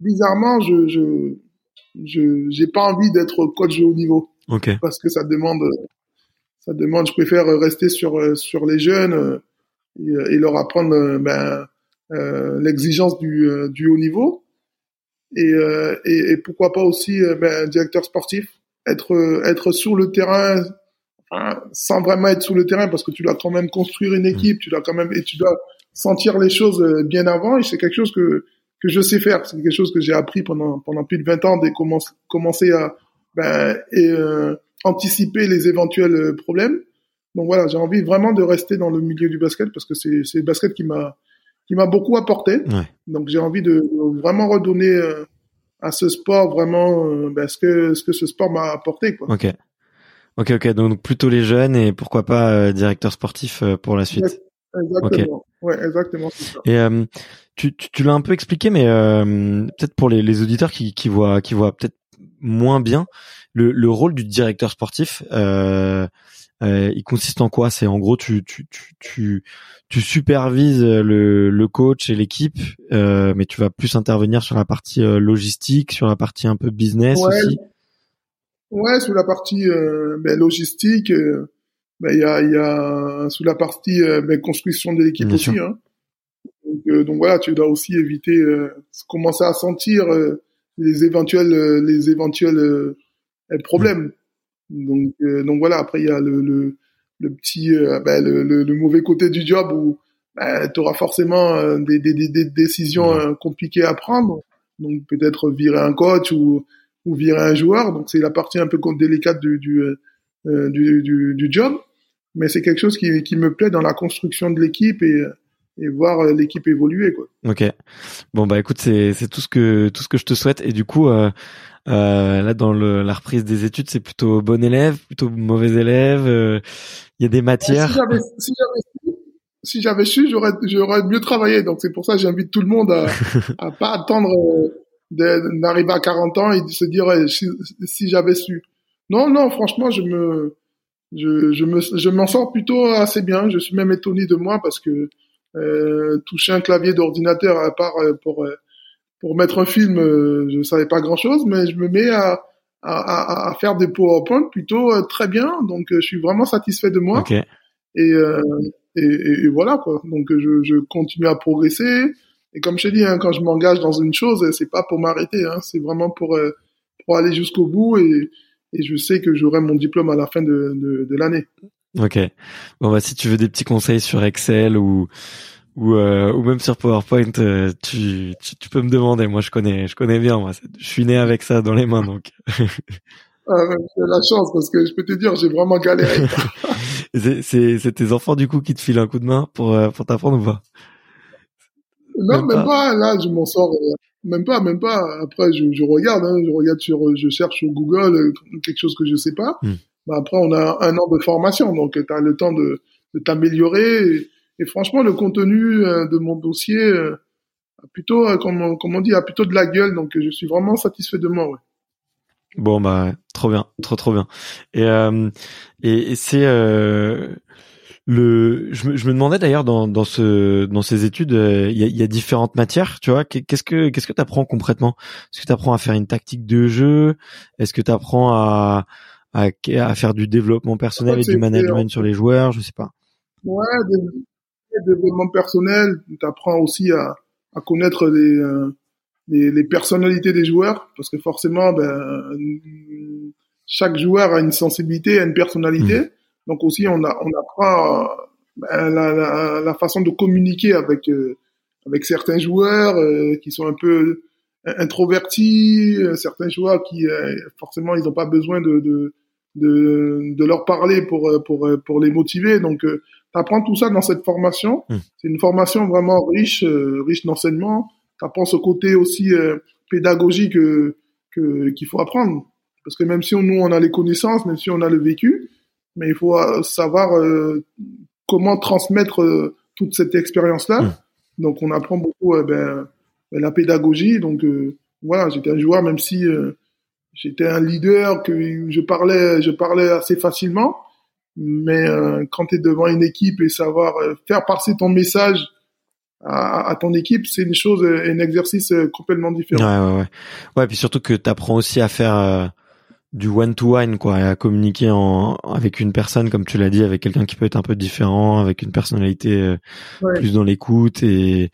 bizarrement, je je je j'ai pas envie d'être coach de haut niveau. Ok. Parce que ça demande ça demande. Je préfère rester sur sur les jeunes et, et leur apprendre ben euh, l'exigence du du haut niveau et, et, et pourquoi pas aussi ben directeur sportif être être sur le terrain enfin, sans vraiment être sur le terrain parce que tu dois quand même construire une équipe, tu dois quand même et tu dois sentir les choses bien avant et c'est quelque chose que que je sais faire. C'est quelque chose que j'ai appris pendant pendant plus de 20 ans, de commencer, commencer à ben, et, euh, anticiper les éventuels euh, problèmes. Donc voilà, j'ai envie vraiment de rester dans le milieu du basket parce que c'est c'est le basket qui m'a qui m'a beaucoup apporté. Ouais. Donc j'ai envie de, vraiment redonner euh, à ce sport vraiment ben, ce que ce que ce sport m'a apporté quoi. Ok. Ok ok donc plutôt les jeunes et pourquoi pas directeur sportif pour la suite. Exactement. Ouais, exactement. Ça. Et euh, tu, tu, tu l'as un peu expliqué, mais euh, peut-être pour les, les auditeurs qui, qui voient, qui voient peut-être moins bien le, le rôle du directeur sportif. Euh, euh, il consiste en quoi? C'est en gros tu tu tu tu, tu supervises le, le coach et l'équipe, euh, mais tu vas plus intervenir sur la partie euh, logistique, sur la partie un peu business Ouais. aussi? Ouais, sous la partie euh, ben, logistique, euh, ben, il y a, il y a sous la partie ben, construction de l'équipe aussi. Hein. Donc, euh, donc voilà, tu dois aussi éviter, euh, commencer à sentir euh, les éventuels, euh, les éventuels euh, problèmes. Donc, euh, donc voilà. Après, il y a le, le, le petit, ben, le, le, le mauvais côté du job où tu auras forcément euh, des, des, des, des décisions euh, compliquées à prendre. Donc peut-être virer un coach ou ou virer un joueur. Donc c'est la partie un peu délicate du du, euh, du, du, du job. Mais c'est quelque chose qui, qui me plaît dans la construction de l'équipe et, et voir euh, l'équipe évoluer. Quoi. Ok. Bon bah écoute, c'est c'est tout ce que tout ce que je te souhaite. Et du coup, euh, euh, là dans le, la reprise des études, c'est plutôt bon élève, plutôt mauvais élève. euh, Il y a des Si matières. si j'avais su, si j'avais su, j'aurais j'aurais mieux travaillé. Donc c'est pour ça que j'invite tout le monde à, à pas attendre euh, d'arriver à 40 ans et de se dire euh, si, si j'avais su. Non, non, franchement, je me je, je me je m'en sors plutôt assez bien. Je suis même étonné de moi parce que euh, toucher un clavier d'ordinateur à part euh, pour euh, pour mettre un film, euh, je savais pas grand chose, mais je me mets à à, à, à faire des PowerPoint plutôt très bien. Donc je suis vraiment satisfait de moi Ok. et, euh, et, et- et voilà quoi. Donc je, je continue à progresser. Et comme je te dis, hein, quand je m'engage dans une chose, c'est pas pour m'arrêter, hein, c'est vraiment pour euh, pour aller jusqu'au bout et, et je sais que j'aurai mon diplôme à la fin de, de, de l'année. Ok. Bon bah si tu veux des petits conseils sur Excel ou ou euh, ou même sur PowerPoint, euh, tu, tu tu peux me demander. Moi je connais je connais bien. Moi, je suis né avec ça dans les mains donc. J'ai la chance parce que je peux te dire, j'ai vraiment galéré. c'est c'est c'est tes enfants du coup qui te filent un coup de main pour euh, pour t'apprendre ou pas? Non, Même même pas. Là, je m'en sors. Euh, même pas, même pas. Après, je, je regarde, hein, je regarde sur, je cherche sur Google euh, quelque chose que je sais pas. Mais après, on a un an de formation, donc tu as le temps de, de t'améliorer. Et, et franchement, le contenu euh, de mon dossier euh, a plutôt, euh, comme, on- comme on dit, a plutôt de la gueule. Donc, euh, je suis vraiment satisfait de moi. Ouais. Bon bah trop bien, trop trop bien. Et euh, et, et c'est euh, le je me, je me demandais d'ailleurs dans dans ce dans ces études euh, il y, a, y a différentes matières, tu vois. Qu'est- Qu'est-ce que qu'est-ce que tu apprends concrètement? Est-ce que tu apprends à faire une tactique de jeu? Est-ce que tu apprends à, à à faire du développement personnel En fait, et du management sur les joueurs, je sais pas. Ouais, développement personnel. Tu apprends aussi à, à connaître les, euh, les, les personnalités des joueurs, parce que forcément, ben, chaque joueur a une sensibilité, a une personnalité. Donc aussi, on, a, on apprend euh, ben, la, la, la façon de communiquer avec, euh, avec certains joueurs euh, qui sont un peu introvertis, euh, certains joueurs qui, euh, forcément, ils n'ont pas besoin de, de, de, de leur parler pour, euh, pour, euh, pour les motiver. Donc, euh, tu apprends tout ça dans cette formation. Mm. C'est une formation vraiment riche, euh, riche d'enseignement. Tu apprends ce côté aussi euh, pédagogique euh, que qu'il faut apprendre. Parce que même si on, nous, on a les connaissances, même si on a le vécu, mais il faut euh, savoir euh, comment transmettre euh, toute cette expérience-là. Mm. Donc, on apprend beaucoup ben, ben, la pédagogie. Donc, euh, voilà, j'étais un joueur, même si euh, j'étais un leader, que je parlais, je parlais assez facilement. Mais euh, quand tu es devant une équipe et savoir faire passer ton message à, à ton équipe, c'est une chose, un exercice complètement Ouais différent. ouais ouais. Ouais puis surtout que tu apprends aussi à faire euh, du one to one quoi, et à communiquer en avec une personne comme tu l'as dit, avec quelqu'un qui peut être un peu différent, avec une personnalité euh, Ouais. plus dans l'écoute et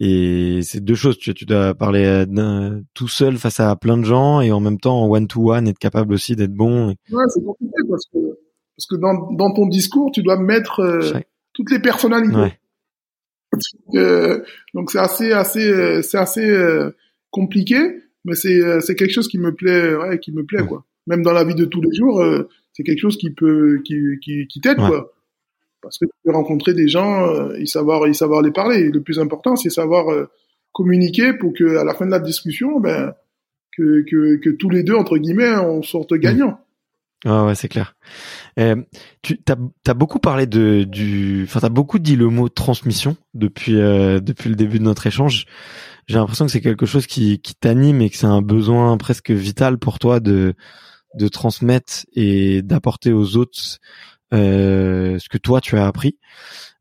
et c'est deux choses. Tu, tu dois parler euh, tout seul face à plein de gens et en même temps en one to one être capable aussi d'être bon. Ouais, c'est compliqué parce que parce que dans, dans ton discours, tu dois mettre euh, toutes les personnalités. Ouais. Euh, donc c'est assez assez euh, c'est assez euh, compliqué, mais c'est c'est quelque chose qui me plaît ouais, qui me plaît quoi. Même dans la vie de tous les jours, euh, c'est quelque chose qui peut qui qui, qui t'aide Ouais. quoi. Parce que tu peux rencontrer des gens, euh, et savoir et savoir les parler. Et le plus important, c'est savoir euh, communiquer pour que à la fin de la discussion, ben que que que tous les deux entre guillemets on sorte gagnant. Ouais, ouais, c'est clair. Euh, tu as, as, beaucoup parlé de du, enfin, t'as beaucoup dit le mot transmission depuis euh, depuis le début de notre échange. J'ai l'impression que c'est quelque chose qui, qui t'anime et que c'est un besoin presque vital pour toi de de transmettre et d'apporter aux autres euh, ce que toi tu as appris.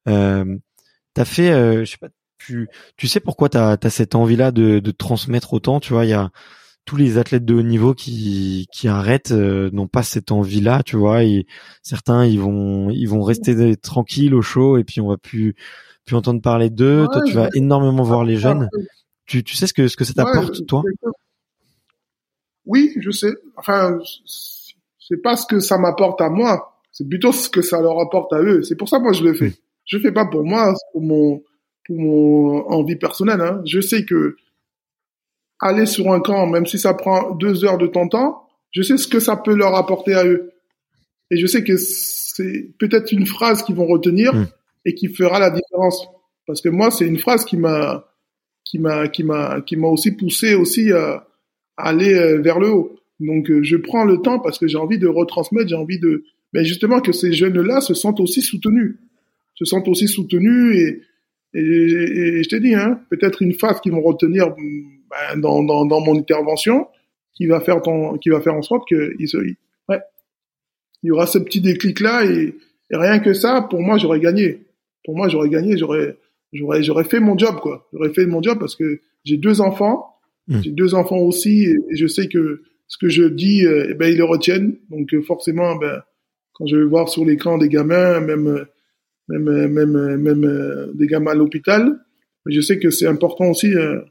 Euh, t'as fait, euh, je sais pas, tu tu sais pourquoi t'as as cette envie-là de de transmettre autant. Tu vois, il y a tous les athlètes de haut niveau qui qui arrêtent euh, n'ont pas cette envie là tu vois? Et certains ils vont ils vont rester tranquilles au chaud et puis on va plus plus entendre parler d'eux. Toi tu vas énormément voir les jeunes. Tu tu sais ce que ce que ça t'apporte toi? Oui je sais enfin c'est pas ce que ça m'apporte à moi c'est plutôt ce que ça leur apporte à eux c'est pour ça que moi je le fais je le fais pas pour moi pour mon pour mon envie personnelle hein. je sais que aller sur un camp, même si ça prend deux heures de ton temps, je sais ce que ça peut leur apporter à eux. Et je sais que c'est peut-être une phrase qu'ils vont retenir hmm. et qui fera la différence. Parce que moi, c'est une phrase qui m'a, qui m'a, qui m'a, qui m'a aussi poussé aussi à, aller euh, vers le haut. Donc, euh, je prends le temps parce que j'ai envie de retransmettre, j'ai envie de, mais justement que ces jeunes-là se sentent aussi soutenus, se sentent aussi soutenus et, et, je te dis, hein, peut-être une phrase qu'ils vont retenir ben, dans, dans, mon intervention qui va faire qui va faire en sorte que il se, ouais, il y aura ce petit déclic là et, et rien que ça, pour moi, j'aurais gagné. Pour moi, j'aurais gagné, j'aurais, j'aurais, j'aurais fait mon job quoi. J'aurais fait mon job parce que j'ai deux enfants, mmh. j'ai deux enfants aussi et, je sais que ce que je dis, euh, eh ben ils le retiennent. Donc euh, forcément, ben quand je vais voir sur l'écran des gamins, même même même même des gamins à l'hôpital, je sais que c'est important aussi euh,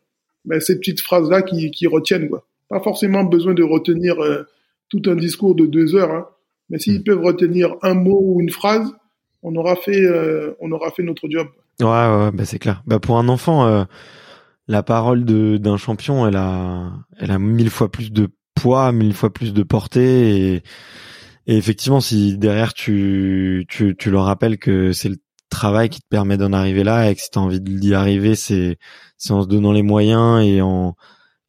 ben, ces petites phrases-là qui, qui retiennent. Quoi. Pas forcément besoin de retenir euh, tout un discours de deux heures, hein, mais s'ils mm. peuvent retenir un mot ou une phrase, on aura fait, euh, on aura fait notre job. Ouais, ouais, bah c'est clair. Bah pour un enfant, euh, la parole de d'un champion, elle a, elle a mille fois plus de poids, mille fois plus de portée et, et effectivement, si derrière tu, tu, tu leur rappelles que c'est le travail qui te permet d'en arriver là et que si tu as envie d'y arriver, c'est c'est en se donnant les moyens et en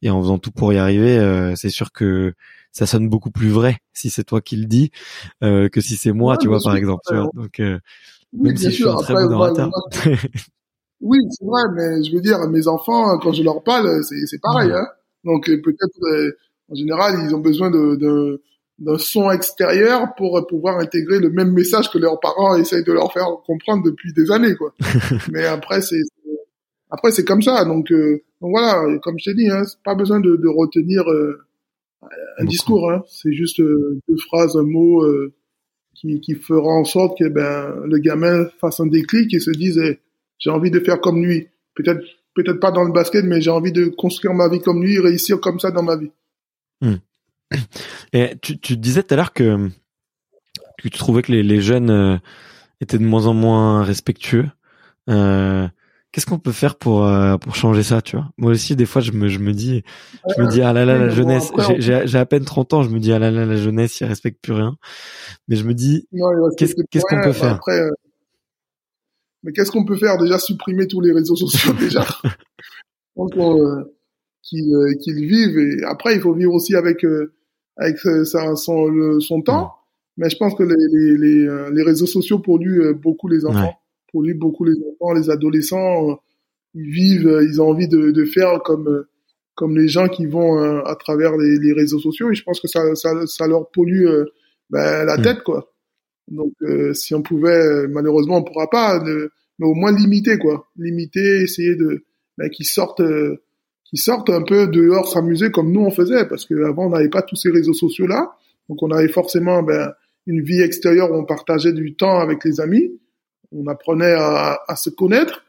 et en faisant tout pour y arriver, euh, c'est sûr que ça sonne beaucoup plus vrai si c'est toi qui le dis euh, que si c'est moi, tu vois par exemple. Tu vois Donc euh, même si je suis un très bon orateur. oui, c'est vrai, mais je veux dire, mes enfants, quand je leur parle, c'est c'est pareil. Hein Donc peut-être en général, ils ont besoin de, de d'un son extérieur pour pouvoir intégrer le même message que leurs parents essayent de leur faire comprendre depuis des années quoi. Mais après c'est après c'est comme ça donc, euh, donc voilà comme je t'ai dit hein, pas besoin de, de retenir euh, un discours hein. c'est juste euh, deux phrases un mot qui qui fera en sorte que ben le gamin fasse un déclic et se dise eh, j'ai envie de faire comme lui peut-être peut-être pas dans le basket mais j'ai envie de construire ma vie comme lui réussir comme ça dans ma vie. Hmm. Et tu, tu disais tout à l'heure que, que tu trouvais que les, les jeunes euh, étaient de moins en moins respectueux. Euh, Qu'est-ce qu'on peut faire pour euh, pour changer ça, tu vois? Moi aussi, des fois, je me je me dis, je me dis ah là là la jeunesse. J'ai à peine 30 ans, je me dis ah là là la jeunesse, ils respectent plus rien. Mais je me dis, qu'est-ce qu'on peut faire? après, euh, Mais qu'est-ce qu'on peut faire? Déjà supprimer tous les réseaux sociaux déjà. Donc qu'ils vivent et après il faut vivre aussi avec avec sa, son, son temps. Mais je pense que les, les, les, euh, les réseaux sociaux polluent euh, beaucoup les enfants, polluent beaucoup les enfants, les adolescents. Euh, ils vivent, ils ont envie de, de faire comme comme les gens qui vont à travers les, les, réseaux sociaux. Et je pense que ça, ça, ça leur pollue ben, la mm. tête, quoi. Donc, si on pouvait, malheureusement, on pourra pas, mais au moins limiter, quoi. Limiter, essayer de ben, qu'ils sortent qui sortent un peu dehors s'amuser comme nous on faisait, parce qu'avant on n'avait pas tous ces réseaux sociaux là, donc on avait forcément ben, une vie extérieure où on partageait du temps avec les amis, on apprenait à, à se connaître,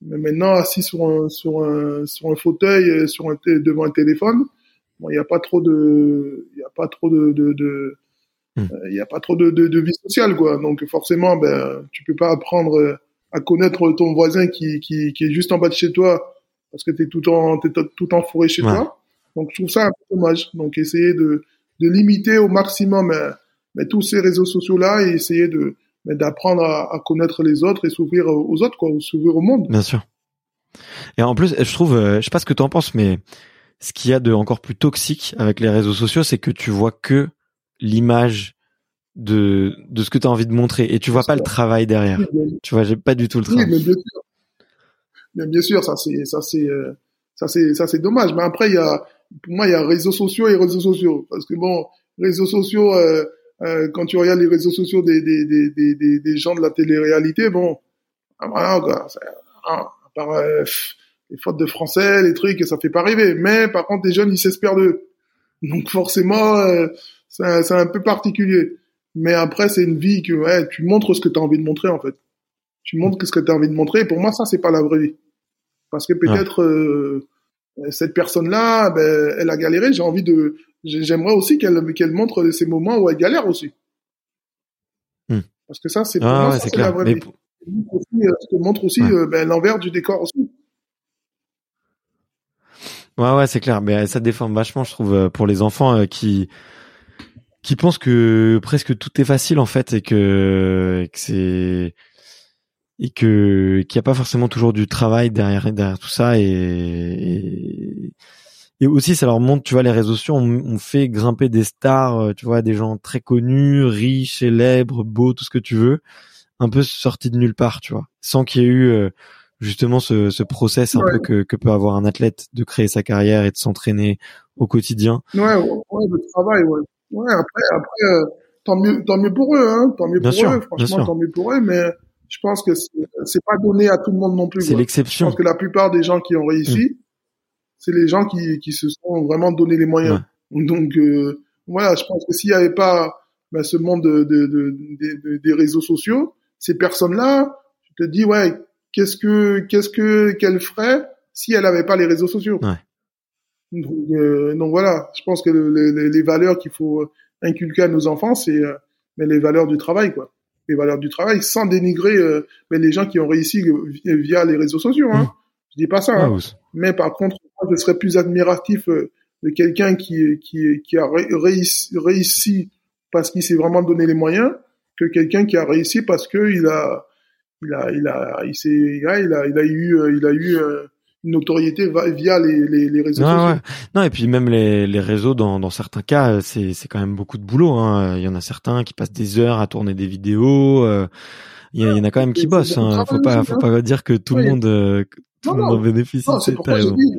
mais maintenant assis sur un sur un sur un fauteuil, sur un devant un téléphone, bon il n'y a pas trop de il a pas trop de, de, de hmm. euh, il y a pas trop de, de, de, vie sociale quoi donc forcément ben tu peux pas apprendre à connaître ton voisin qui, qui, qui est juste en bas de chez toi parce que tu es tout en t'es tout enfouré chez toi. Donc je trouve ça un peu dommage. Donc essayer de, de limiter au maximum euh, mais, tous ces réseaux sociaux là et essayer de d'apprendre à, à, connaître les autres et s'ouvrir aux autres quoi, s'ouvrir au monde. Bien sûr. Et en plus, je trouve, euh, je sais pas ce que tu en penses, mais ce qu'il y a de encore plus toxique avec les réseaux sociaux, c'est que tu vois que l'image de de ce que tu as envie de montrer et tu vois pas le travail derrière. Tu vois, j'ai pas du tout le travail. Oui, mais bien sûr. Mais bien sûr, ça c'est ça c'est euh, ça c'est ça c'est dommage. Mais après il y a pour moi il y a réseaux sociaux et réseaux sociaux parce que bon réseaux sociaux euh, euh, quand tu regardes les réseaux sociaux des des des des, des gens de la télé-réalité bon ah, voilà quoi, ah, à part euh, les fautes de français, les trucs, ça fait pas rêver. Mais par contre les jeunes ils s'espèrent d'eux. Donc forcément c'est un peu particulier. Mais après c'est une vie que ouais, tu montres ce que tu as envie de montrer en fait. Tu montres ce que tu as envie de montrer. Et pour moi ça c'est pas la vraie vie. Parce que peut-être euh, cette personne-là, ben, elle a galéré. J'ai envie de, j'aimerais aussi qu'elle qu'elle montre ces moments où elle galère aussi. Hmm. Parce que ça, c'est pour Ah moi, ouais, la vraie Mais vie. Ça montre aussi, euh, ça te montre aussi Ouais. euh, ben, l'envers du décor aussi. Ouais, ouais, c'est clair. Mais euh, ça déforme vachement, je trouve, euh, pour les enfants euh, qui qui pensent que presque tout est facile en fait et que, et que c'est et que qu'il n'y a pas forcément toujours du travail derrière derrière tout ça et, et et aussi ça leur montre, tu vois, les réseaux sociaux ont, ont fait grimper des stars, euh, tu vois, des gens très connus, riches, célèbres, beaux, tout ce que tu veux, un peu sortis de nulle part, tu vois, sans qu'il y ait eu euh, justement ce, ce process un Ouais. peu que, que peut avoir un athlète de créer sa carrière et de s'entraîner au quotidien. Ouais, ouais, ouais, le travail, ouais. Ouais, après, après, euh, tant mieux, tant mieux pour eux, hein. Tant mieux Bien pour sûr, eux, franchement, tant mieux pour eux, mais je pense que c'est pas donné à tout le monde non plus. C'est quoi. Je l'exception. pense que la plupart des gens qui ont réussi, c'est les gens qui, qui se sont vraiment donné les moyens. Donc euh, voilà, je pense que s'il n'y avait pas ben, ce monde de, de, de- de- de- des réseaux sociaux, ces personnes-là, tu te dis ouais, qu'est-ce que qu'est-ce que qu'elle ferait si elle n'avait pas les réseaux sociaux? Ouais. Donc, euh, donc voilà, je pense que le- le- les, valeurs qu'il faut inculquer à nos enfants, c'est euh, mais les valeurs du travail, quoi. Les valeurs du travail, sans dénigrer euh, mais les gens qui ont réussi via les réseaux sociaux. Hein. Mm. Je dis pas ça. Hein. Ous. Mais par contre, moi, je serais plus admiratif euh, de quelqu'un qui, qui, qui a ré- réussi, réussi parce qu'il s'est vraiment donné les moyens que quelqu'un qui a réussi parce que il a, il a, il a, il s'est, il a, il a eu, euh, il a eu euh, notoriété via les, les, les réseaux sociaux. ouais. Non, et puis même les, les réseaux, dans, dans certains cas, euh, c'est, c'est quand même beaucoup de boulot. Hein. Il y en a certains qui passent des heures à tourner des vidéos. euh, Il y, a- il y en a quand même qui c'est bossent. Hein. Faut pas, faut hein. pas dire que tout le monde, euh, tout Non, le monde non. en bénéficie. Non, c'est je dis,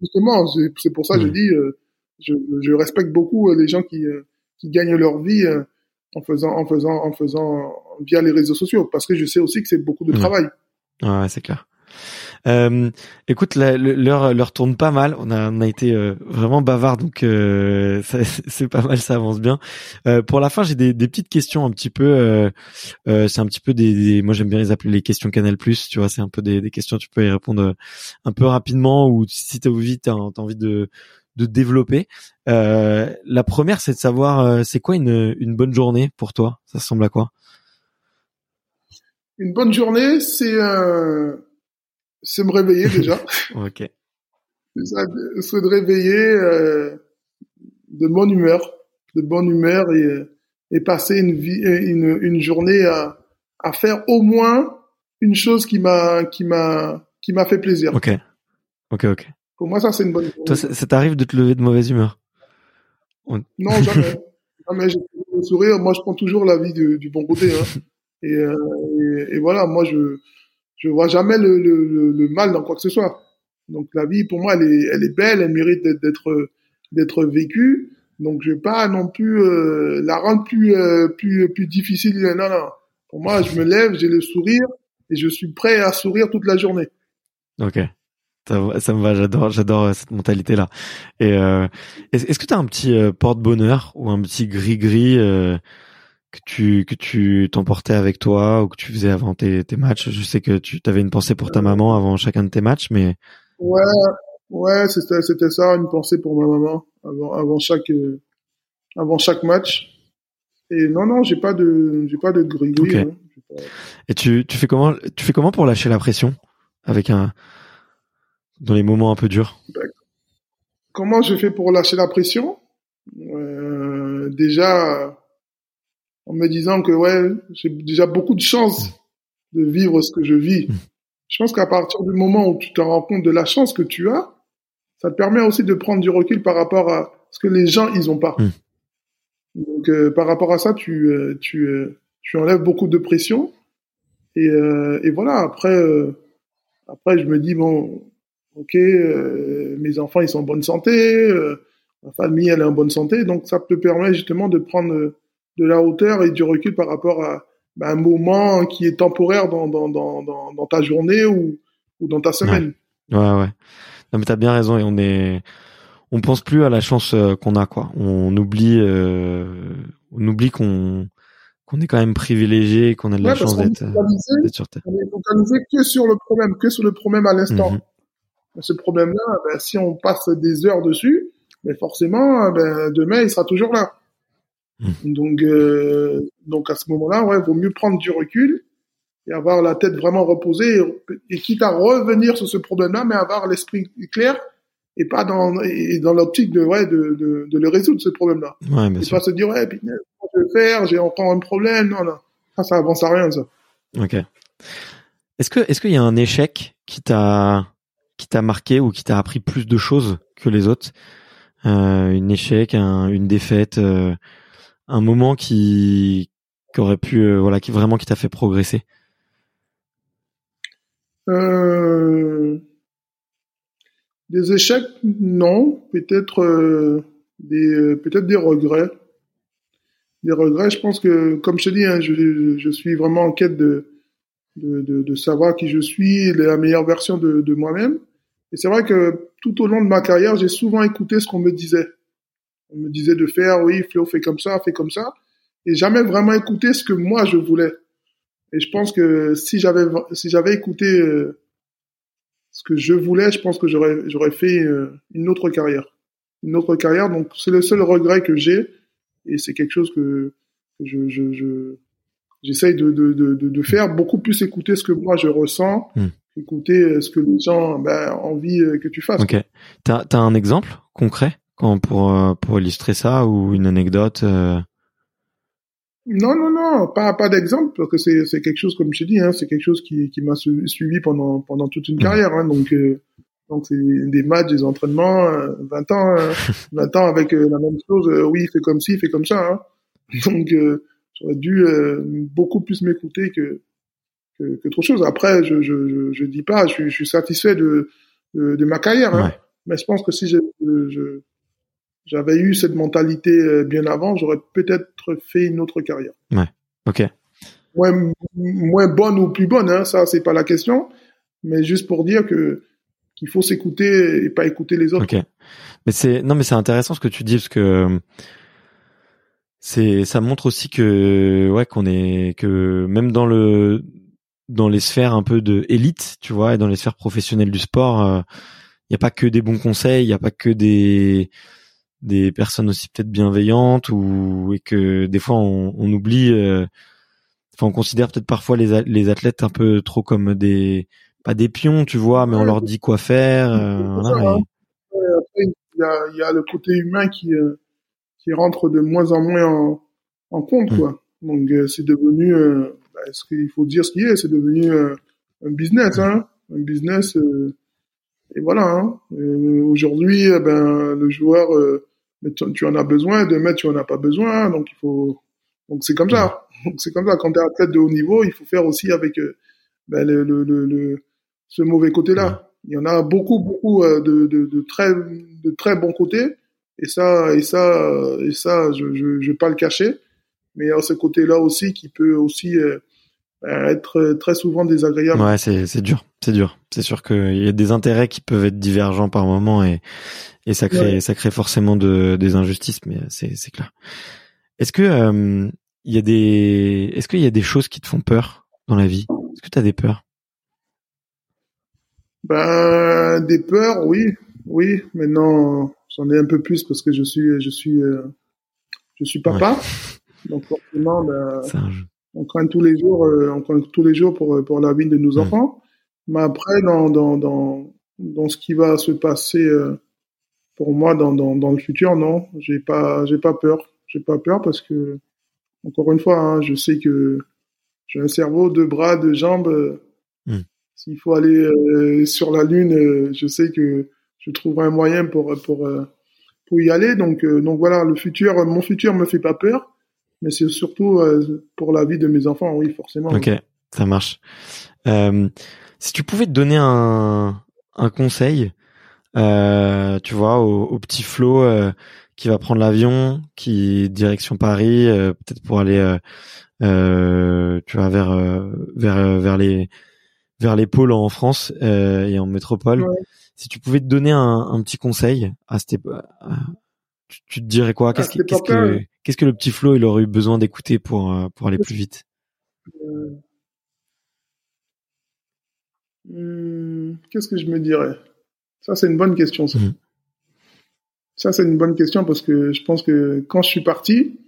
justement, c'est c'est pour ça que je Mm. dis, euh, je, je respecte beaucoup euh, les gens qui, euh, qui gagnent leur vie euh, en faisant, en faisant, en faisant via les réseaux sociaux, parce que je sais aussi que c'est beaucoup de travail. Ouais, c'est clair. Euh, écoute, l'heure l'heure tourne pas mal. On a on a été euh, vraiment bavard, donc euh, c'est pas mal, ça avance bien. Euh, pour la fin, j'ai des, des petites questions un petit peu. Euh, euh, c'est un petit peu des, des- moi j'aime bien les appeler les questions Canal Plus. Tu vois, c'est un peu des, des questions. Tu peux y répondre un peu rapidement ou si t'as envie, t'as envie de de développer. La première, c'est de savoir c'est quoi une une bonne journée pour toi? Ça ressemble à quoi? Une bonne journée, c'est c'est me réveiller déjà. Ok. c'est de réveiller euh, de bonne humeur, de bonne humeur et, euh, et passer une vie, une, une journée à, à faire au moins une chose qui m'a qui m'a qui m'a fait plaisir. Ok. Ok. Ok. Pour moi, ça c'est une bonne journée. Toi, ça, t'arrive de te lever de mauvaise humeur? Non, jamais. jamais. J'ai toujours le sourire. Moi, je prends toujours la vie du, du bon côté. Hein. Et, euh, et, et voilà, moi, je je vois jamais le, le, le, mal dans quoi que ce soit. Donc la vie, pour moi, elle est, elle est belle, elle mérite d'être- d'être vécue. Donc je vais pas non plus euh, la rendre plus euh, plus plus difficile. Non, non. Pour moi, je me lève, j'ai le sourire et je suis prêt à sourire toute la journée. Ok. Ça, me va, j'adore, j'adore euh, cette mentalité-là. Et est-ce que tu as un petit porte-bonheur ou un petit gris-gris que tu que tu t'emportais avec toi ou que tu faisais avant tes, tes matchs Je sais que tu avais une pensée pour ta maman avant chacun de tes matchs, mais Ouais, ouais, c'était c'était ça, une pensée pour ma maman avant avant chaque euh, avant chaque match. Et non non, j'ai pas de j'ai pas de gris Ok. hein. et tu tu fais comment tu fais comment pour lâcher la pression avec un dans les moments un peu durs? Comment je fais pour lâcher la pression? Euh, Déjà en me disant que ouais, j'ai déjà beaucoup de chance de vivre ce que je vis. Je pense qu'à partir du moment où tu te rends compte de la chance que tu as, ça te permet aussi de prendre du recul par rapport à ce que les gens ils ont pas. Mm. Donc euh, par rapport à ça, tu euh, tu euh, tu enlèves beaucoup de pression et euh, et voilà. Après euh, après je me dis bon ok euh, mes enfants ils sont en bonne santé, euh, ma famille elle est en bonne santé, donc ça te permet justement de prendre euh, de la hauteur et du recul par rapport à bah, un moment qui est temporaire dans dans dans dans, ta journée ou ou dans ta semaine. Ouais, ouais. Non, mais t'as bien raison et on est, on pense plus à la chance euh, qu'on a, quoi. On oublie, euh, on oublie qu'on, qu'on est quand même privilégié, qu'on a de la Ouais, chance d'être, euh, d'être sur Terre. on est focalisé que sur le problème, que sur le problème à l'instant. Mhm. Ce problème-là, ben, si on passe des heures dessus, ben, forcément, ben, demain, il sera toujours là. Mhm. Donc, euh, donc à ce moment-là, ouais, vaut mieux prendre du recul et avoir la tête vraiment reposée et, et quitte à revenir sur ce problème-là, mais avoir l'esprit clair et pas dans et dans l'optique de ouais de, de, de le résoudre ce problème-là. Ouais, bien Et sûr. pas se dire ouais, puis, comment je vais faire, j'ai encore un problème, non non, ça ça avance à rien ça. Ok. Est-ce que, est-ce qu'il y a un échec qui t'a, qui t'a marqué ou qui t'a appris plus de choses que les autres? Euh, une échec, un, une défaite, euh, un moment qui, qui aurait pu, euh, voilà, qui vraiment qui t'a fait progresser? Euh, des échecs, non. Peut-être euh, des peut-être des regrets. Des regrets. Je pense que, comme je te dis, hein, je, suis vraiment en quête de de, savoir qui je suis, la meilleure version de moi-même. Et c'est vrai que tout au long de ma carrière, j'ai souvent écouté ce qu'on me disait. On me disait de faire, oui, Fléau, fais comme ça, fais comme ça. Et jamais vraiment écouté ce que moi je voulais. Et je pense que si j'avais si j'avais écouté euh, ce que je voulais, je pense que j'aurais j'aurais fait euh, une autre carrière, une autre carrière. Donc c'est le seul regret que j'ai et c'est quelque chose que, je je je j'essaye de, de de de faire beaucoup plus écouter ce que moi je ressens, Hmm. écouter euh, ce que les gens ben, ont envie que tu fasses. Ok. T'as, t'as un exemple concret? Quand, pour, euh, pour illustrer ça ou une anecdote? euh, Non, non, non, pas, pas d'exemple, parce que c'est, c'est quelque chose, comme je te dis, hein, c'est quelque chose qui, qui m'a su- suivi pendant, pendant toute une Mhm. carrière. Hein, donc, euh, donc c'est des matchs, des entraînements, euh, 20 ans, euh, 20 ans avec la même chose. oui, fais comme ci, fais comme ça. Hein. Donc, euh, j'aurais dû euh, beaucoup plus m'écouter que, que, que autre chose. Après, je, je, je, je dis pas, je, suis- je suis satisfait de, de, de ma carrière. Hein. Ouais. Mais je pense que si je- je- j'avais eu cette mentalité euh, bien avant, j'aurais peut-être fait une autre carrière Ok. moins, moins bonne ou plus bonne, hein, ça c'est pas la question, mais juste pour dire que qu'il faut s'écouter et pas écouter les autres. Ok. Mais c'est non mais c'est intéressant ce que tu dis parce que euh, c'est ça montre aussi que ouais qu'on est que même dans le dans les sphères un peu de élite, tu vois, et dans les sphères professionnelles du sport, il y a pas que des bons conseils, il y a pas que des des personnes aussi peut-être bienveillantes ou et que des fois on, on oublie euh, enfin on considère peut-être parfois les les athlètes un peu trop comme des pas des pions, tu vois, mais on leur dit quoi faire, euh, voilà, et- il y a, il y a le côté humain qui euh, qui rentre de moins en moins en, en compte, Mm. quoi. Donc euh, c'est devenu, bah, ce qu'il faut dire ce qui est, c'est devenu un business, hein, un business. et voilà. Hein. Euh, Aujourd'hui, eh ben le joueur, euh, mais tu, tu en as besoin, demain tu en as pas besoin, donc il faut. Donc c'est comme ça. Donc c'est comme ça. Quand tu es athlète de haut niveau, il faut faire aussi avec euh, ben, le, le, le, le- ce mauvais côté-là. Il y en a beaucoup, beaucoup euh, de, de, de très, de très bons côtés. Et ça, et ça, et ça, je, je, je vais pas le cacher. Mais il y a ce côté-là aussi qui peut aussi euh, être très souvent désagréable. Ouais, c'est c'est dur, c'est dur. C'est sûr qu'il y a des intérêts qui peuvent être divergents par moment et et ça crée Ouais. ça crée forcément de des injustices, mais c'est c'est clair. Est-ce que euh, il y a des est-ce qu'il y a des choses qui te font peur dans la vie? Est-ce que tu as des peurs? Ben, des peurs, oui, oui. Maintenant, j'en ai un peu plus parce que je suis, je suis, euh, je suis papa. Donc forcément, ben, C'est un jeu. On craint tous les jours, euh, on craint tous les jours pour pour la vie de nos Mm. enfants. Mais après, dans dans dans dans ce qui va se passer euh, pour moi dans dans dans le futur, non, j'ai pas j'ai pas peur, j'ai pas peur parce que encore une fois, hein, je sais que j'ai un cerveau, deux bras, deux jambes. euh, Mm. S'il faut aller euh, sur la lune, euh, je sais que je trouverai un moyen pour pour euh, faut y aller. Donc, euh, donc voilà, le futur, mon futur me fait pas peur, mais c'est surtout euh, pour la vie de mes enfants, oui, forcément. Ok, ça marche. Euh, si tu pouvais te donner un, un conseil, euh, tu vois, au, au petit Flo euh, qui va prendre l'avion, qui direction Paris, euh, peut-être pour aller, euh, euh, tu vois, vers vers vers les vers les pôles en France et en métropole. Ouais. Si tu pouvais te donner un, un petit conseil à cette époque, tu, tu te dirais quoi? Qu'est-ce que qu'est-ce que le petit Flo il aurait eu besoin d'écouter pour euh, pour aller plus vite? Euh, hmm, Qu'est-ce que je me dirais? Ça, c'est une bonne question. Ça, Mhm. ça c'est une bonne question parce que je pense que quand je suis parti,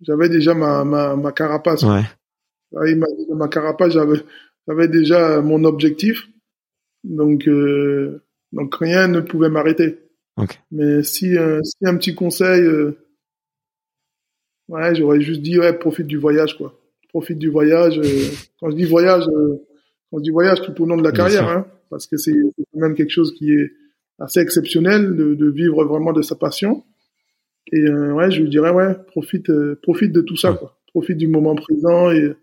j'avais déjà ma, ma, ma carapace. Ouais. Ma, ma carapace, j'avais, j'avais déjà mon objectif. Donc, euh, donc rien ne pouvait m'arrêter. Ok. Mais si, euh, si un petit conseil, euh, ouais, j'aurais juste dit, ouais, profite du voyage, quoi. Profite du voyage. euh, quand je dis voyage, euh, quand je dis voyage tout au long de la Bien carrière, hein, parce que c'est quand même quelque chose qui est assez exceptionnel de, de vivre vraiment de sa passion. Et euh, ouais, je lui dirais, ouais, profite, euh, profite de tout ça, Ouais. quoi. Profite du moment présent et,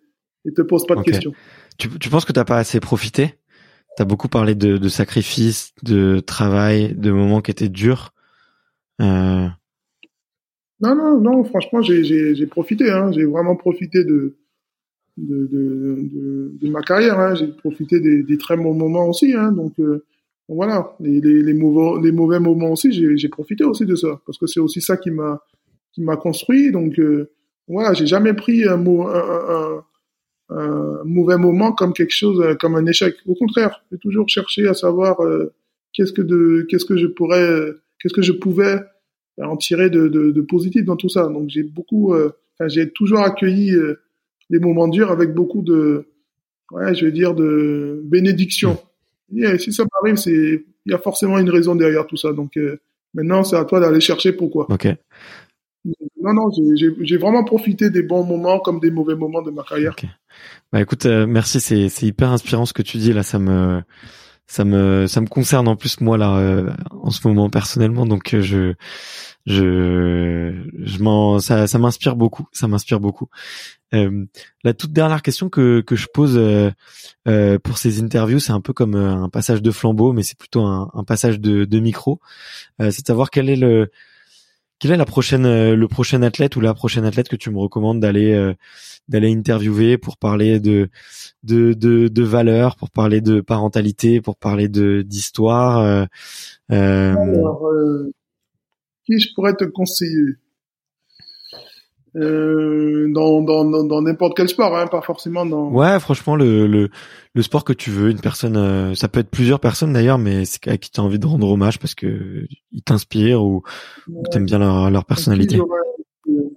et te pose pas de questions. Tu, tu penses que t'as pas assez profité? T'as beaucoup parlé de, de sacrifices, de travail, de moments qui étaient durs. Euh, Non, non, non, franchement, j'ai, profité, hein. J'ai vraiment profité de, de, de, de, ma carrière, hein. J'ai profité des, des très bons moments aussi, hein. Donc, euh, voilà, les, les, les, mauvais, les mauvais moments aussi, j'ai, profité aussi de ça. Parce que c'est aussi ça qui m'a, qui m'a construit. Donc, euh, voilà, j'ai jamais pris un, un, un, un, mauvais moment comme quelque chose, euh, comme un échec. Au contraire, j'ai toujours cherché à savoir, euh, qu'est-ce que de, qu'est-ce que je pourrais, qu'est-ce que je pouvais en tirer de, de, de positif dans tout ça. Donc j'ai beaucoup, euh, enfin, j'ai toujours accueilli euh, les moments durs avec beaucoup de, ouais, je vais dire de bénédiction. Et si ça m'arrive, c'est, il y a forcément une raison derrière tout ça. Donc euh, maintenant, c'est à toi d'aller chercher pourquoi. ok. Non, non, j'ai- vraiment profité des bons moments comme des mauvais moments de ma carrière. Bah écoute, merci, c'est c'est hyper inspirant ce que tu dis là. Ça me ça me ça me concerne en plus moi là euh, en ce moment personnellement. Donc euh, je je je m'en ça ça m'inspire beaucoup. Ça m'inspire beaucoup. Euh, la toute dernière question que que je pose euh, euh, pour ces interviews, c'est un peu comme euh, un passage de flambeau, mais c'est plutôt un, un passage de, de micro. C'est de savoir quel est le quel est la prochaine euh, le prochain athlète ou la prochaine athlète que tu me recommandes d'aller euh, d'aller interviewer pour parler de de de, valeurs, pour parler de parentalité, pour parler de d'histoire. Euh, Alors, qui je pourrais te conseiller? Euh, dans dans dans dans n'importe quel sport, hein, pas forcément dans. ouais, franchement, le, le le sport que tu veux, une personne, euh, ça peut être plusieurs personnes d'ailleurs, mais c'est à qui tu as envie de rendre hommage parce que ils t'inspirent ou, ou t'aimes bien leur leur personnalité. Euh,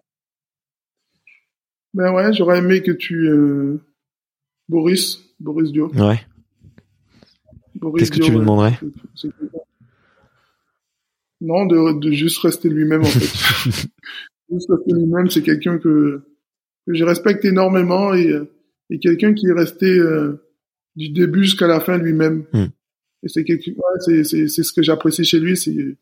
Ben ouais, j'aurais aimé que tu euh, Boris, Boris Dio. Ouais. Boris Qu'est-ce que Dio, tu lui ouais. demanderais? Non, de, de juste rester lui-même en fait. juste lui-même, c'est quelqu'un que que je respecte énormément et euh, et quelqu'un qui est resté euh, du début jusqu'à la fin lui-même. Hmm. Et c'est ouais, c'est ce que j'apprécie chez lui, c'est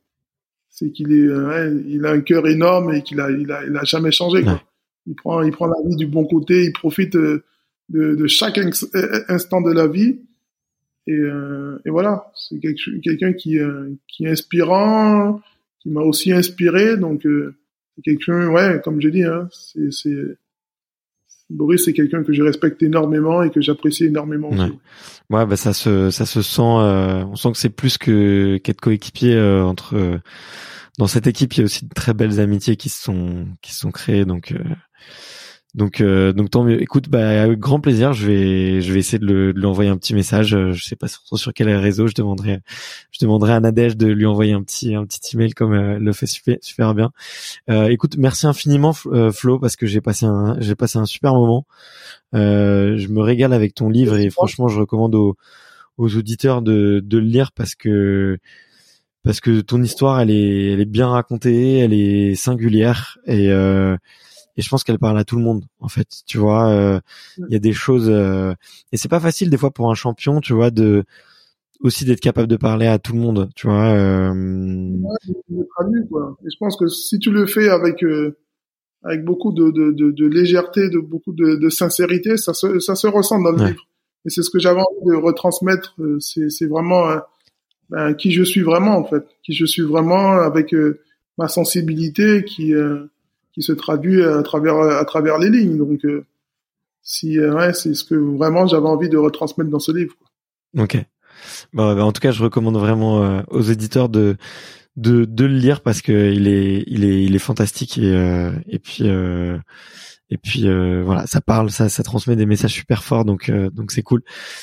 c'est qu'il est, euh, ouais, il a un cœur énorme et qu'il a il a il a jamais changé quoi. Il prend il prend la vie du bon côté, il profite euh, de de chaque ins- instant de la vie. Et, euh, et voilà, c'est quelqu'un qui, euh, qui est inspirant, qui m'a aussi inspiré. Donc, euh, c'est quelqu'un, ouais, comme je dis, hein, c'est, Boris, c'est quelqu'un que je respecte énormément et que j'apprécie énormément. Ouais, bah ça se ça se sent. euh, on sent que c'est plus que qu'être coéquipier euh, entre. euh, dans cette équipe, il y a aussi de très belles amitiés qui se sont qui se sont créées. Donc euh, donc euh, donc tant mieux. Écoute, bah avec grand plaisir, je vais je vais essayer de, le, lui envoyer un petit message. Euh, Je sais pas sur, sur quel réseau. Je demanderai je demanderai à Nadège de lui envoyer un petit un petit email comme euh, elle le fait super super bien. Euh, écoute, merci infiniment euh, Flo parce que j'ai passé un j'ai passé un super moment. Euh, je me régale avec ton livre et franchement, je recommande aux, aux auditeurs de, de le lire parce que parce que ton histoire, elle est elle est bien racontée, elle est singulière et et je pense qu'elle parle à tout le monde en fait. Tu vois, euh, il y a des choses euh, et c'est pas facile des fois pour un champion, tu vois, de aussi d'être capable de parler à tout le monde, tu vois. Euh... Ouais, quoi. Et je pense que si tu le fais avec euh, avec beaucoup de, de, de, de, légèreté, de beaucoup de, de sincérité, ça se, ça se ressent dans le livre. Et c'est ce que j'avais envie de retransmettre. Euh, c'est, c'est vraiment ben, qui je suis vraiment en fait, qui je suis vraiment avec ma sensibilité qui qui se traduit à travers à travers les lignes. Donc si ouais, c'est ce que vraiment j'avais envie de retransmettre dans ce livre. Quoi. Ok. Bon, bah, en tout cas, je recommande vraiment euh, aux éditeurs de, de de le lire parce que il est il est il est fantastique et euh, et puis euh, et puis voilà, ça parle, ça ça transmet des messages super forts donc donc c'est cool.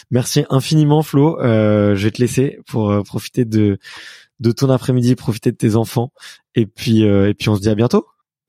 Merci infiniment Flo. je vais te laisser pour profiter de de ton après-midi, profiter de tes enfants et puis et puis on se dit à bientôt.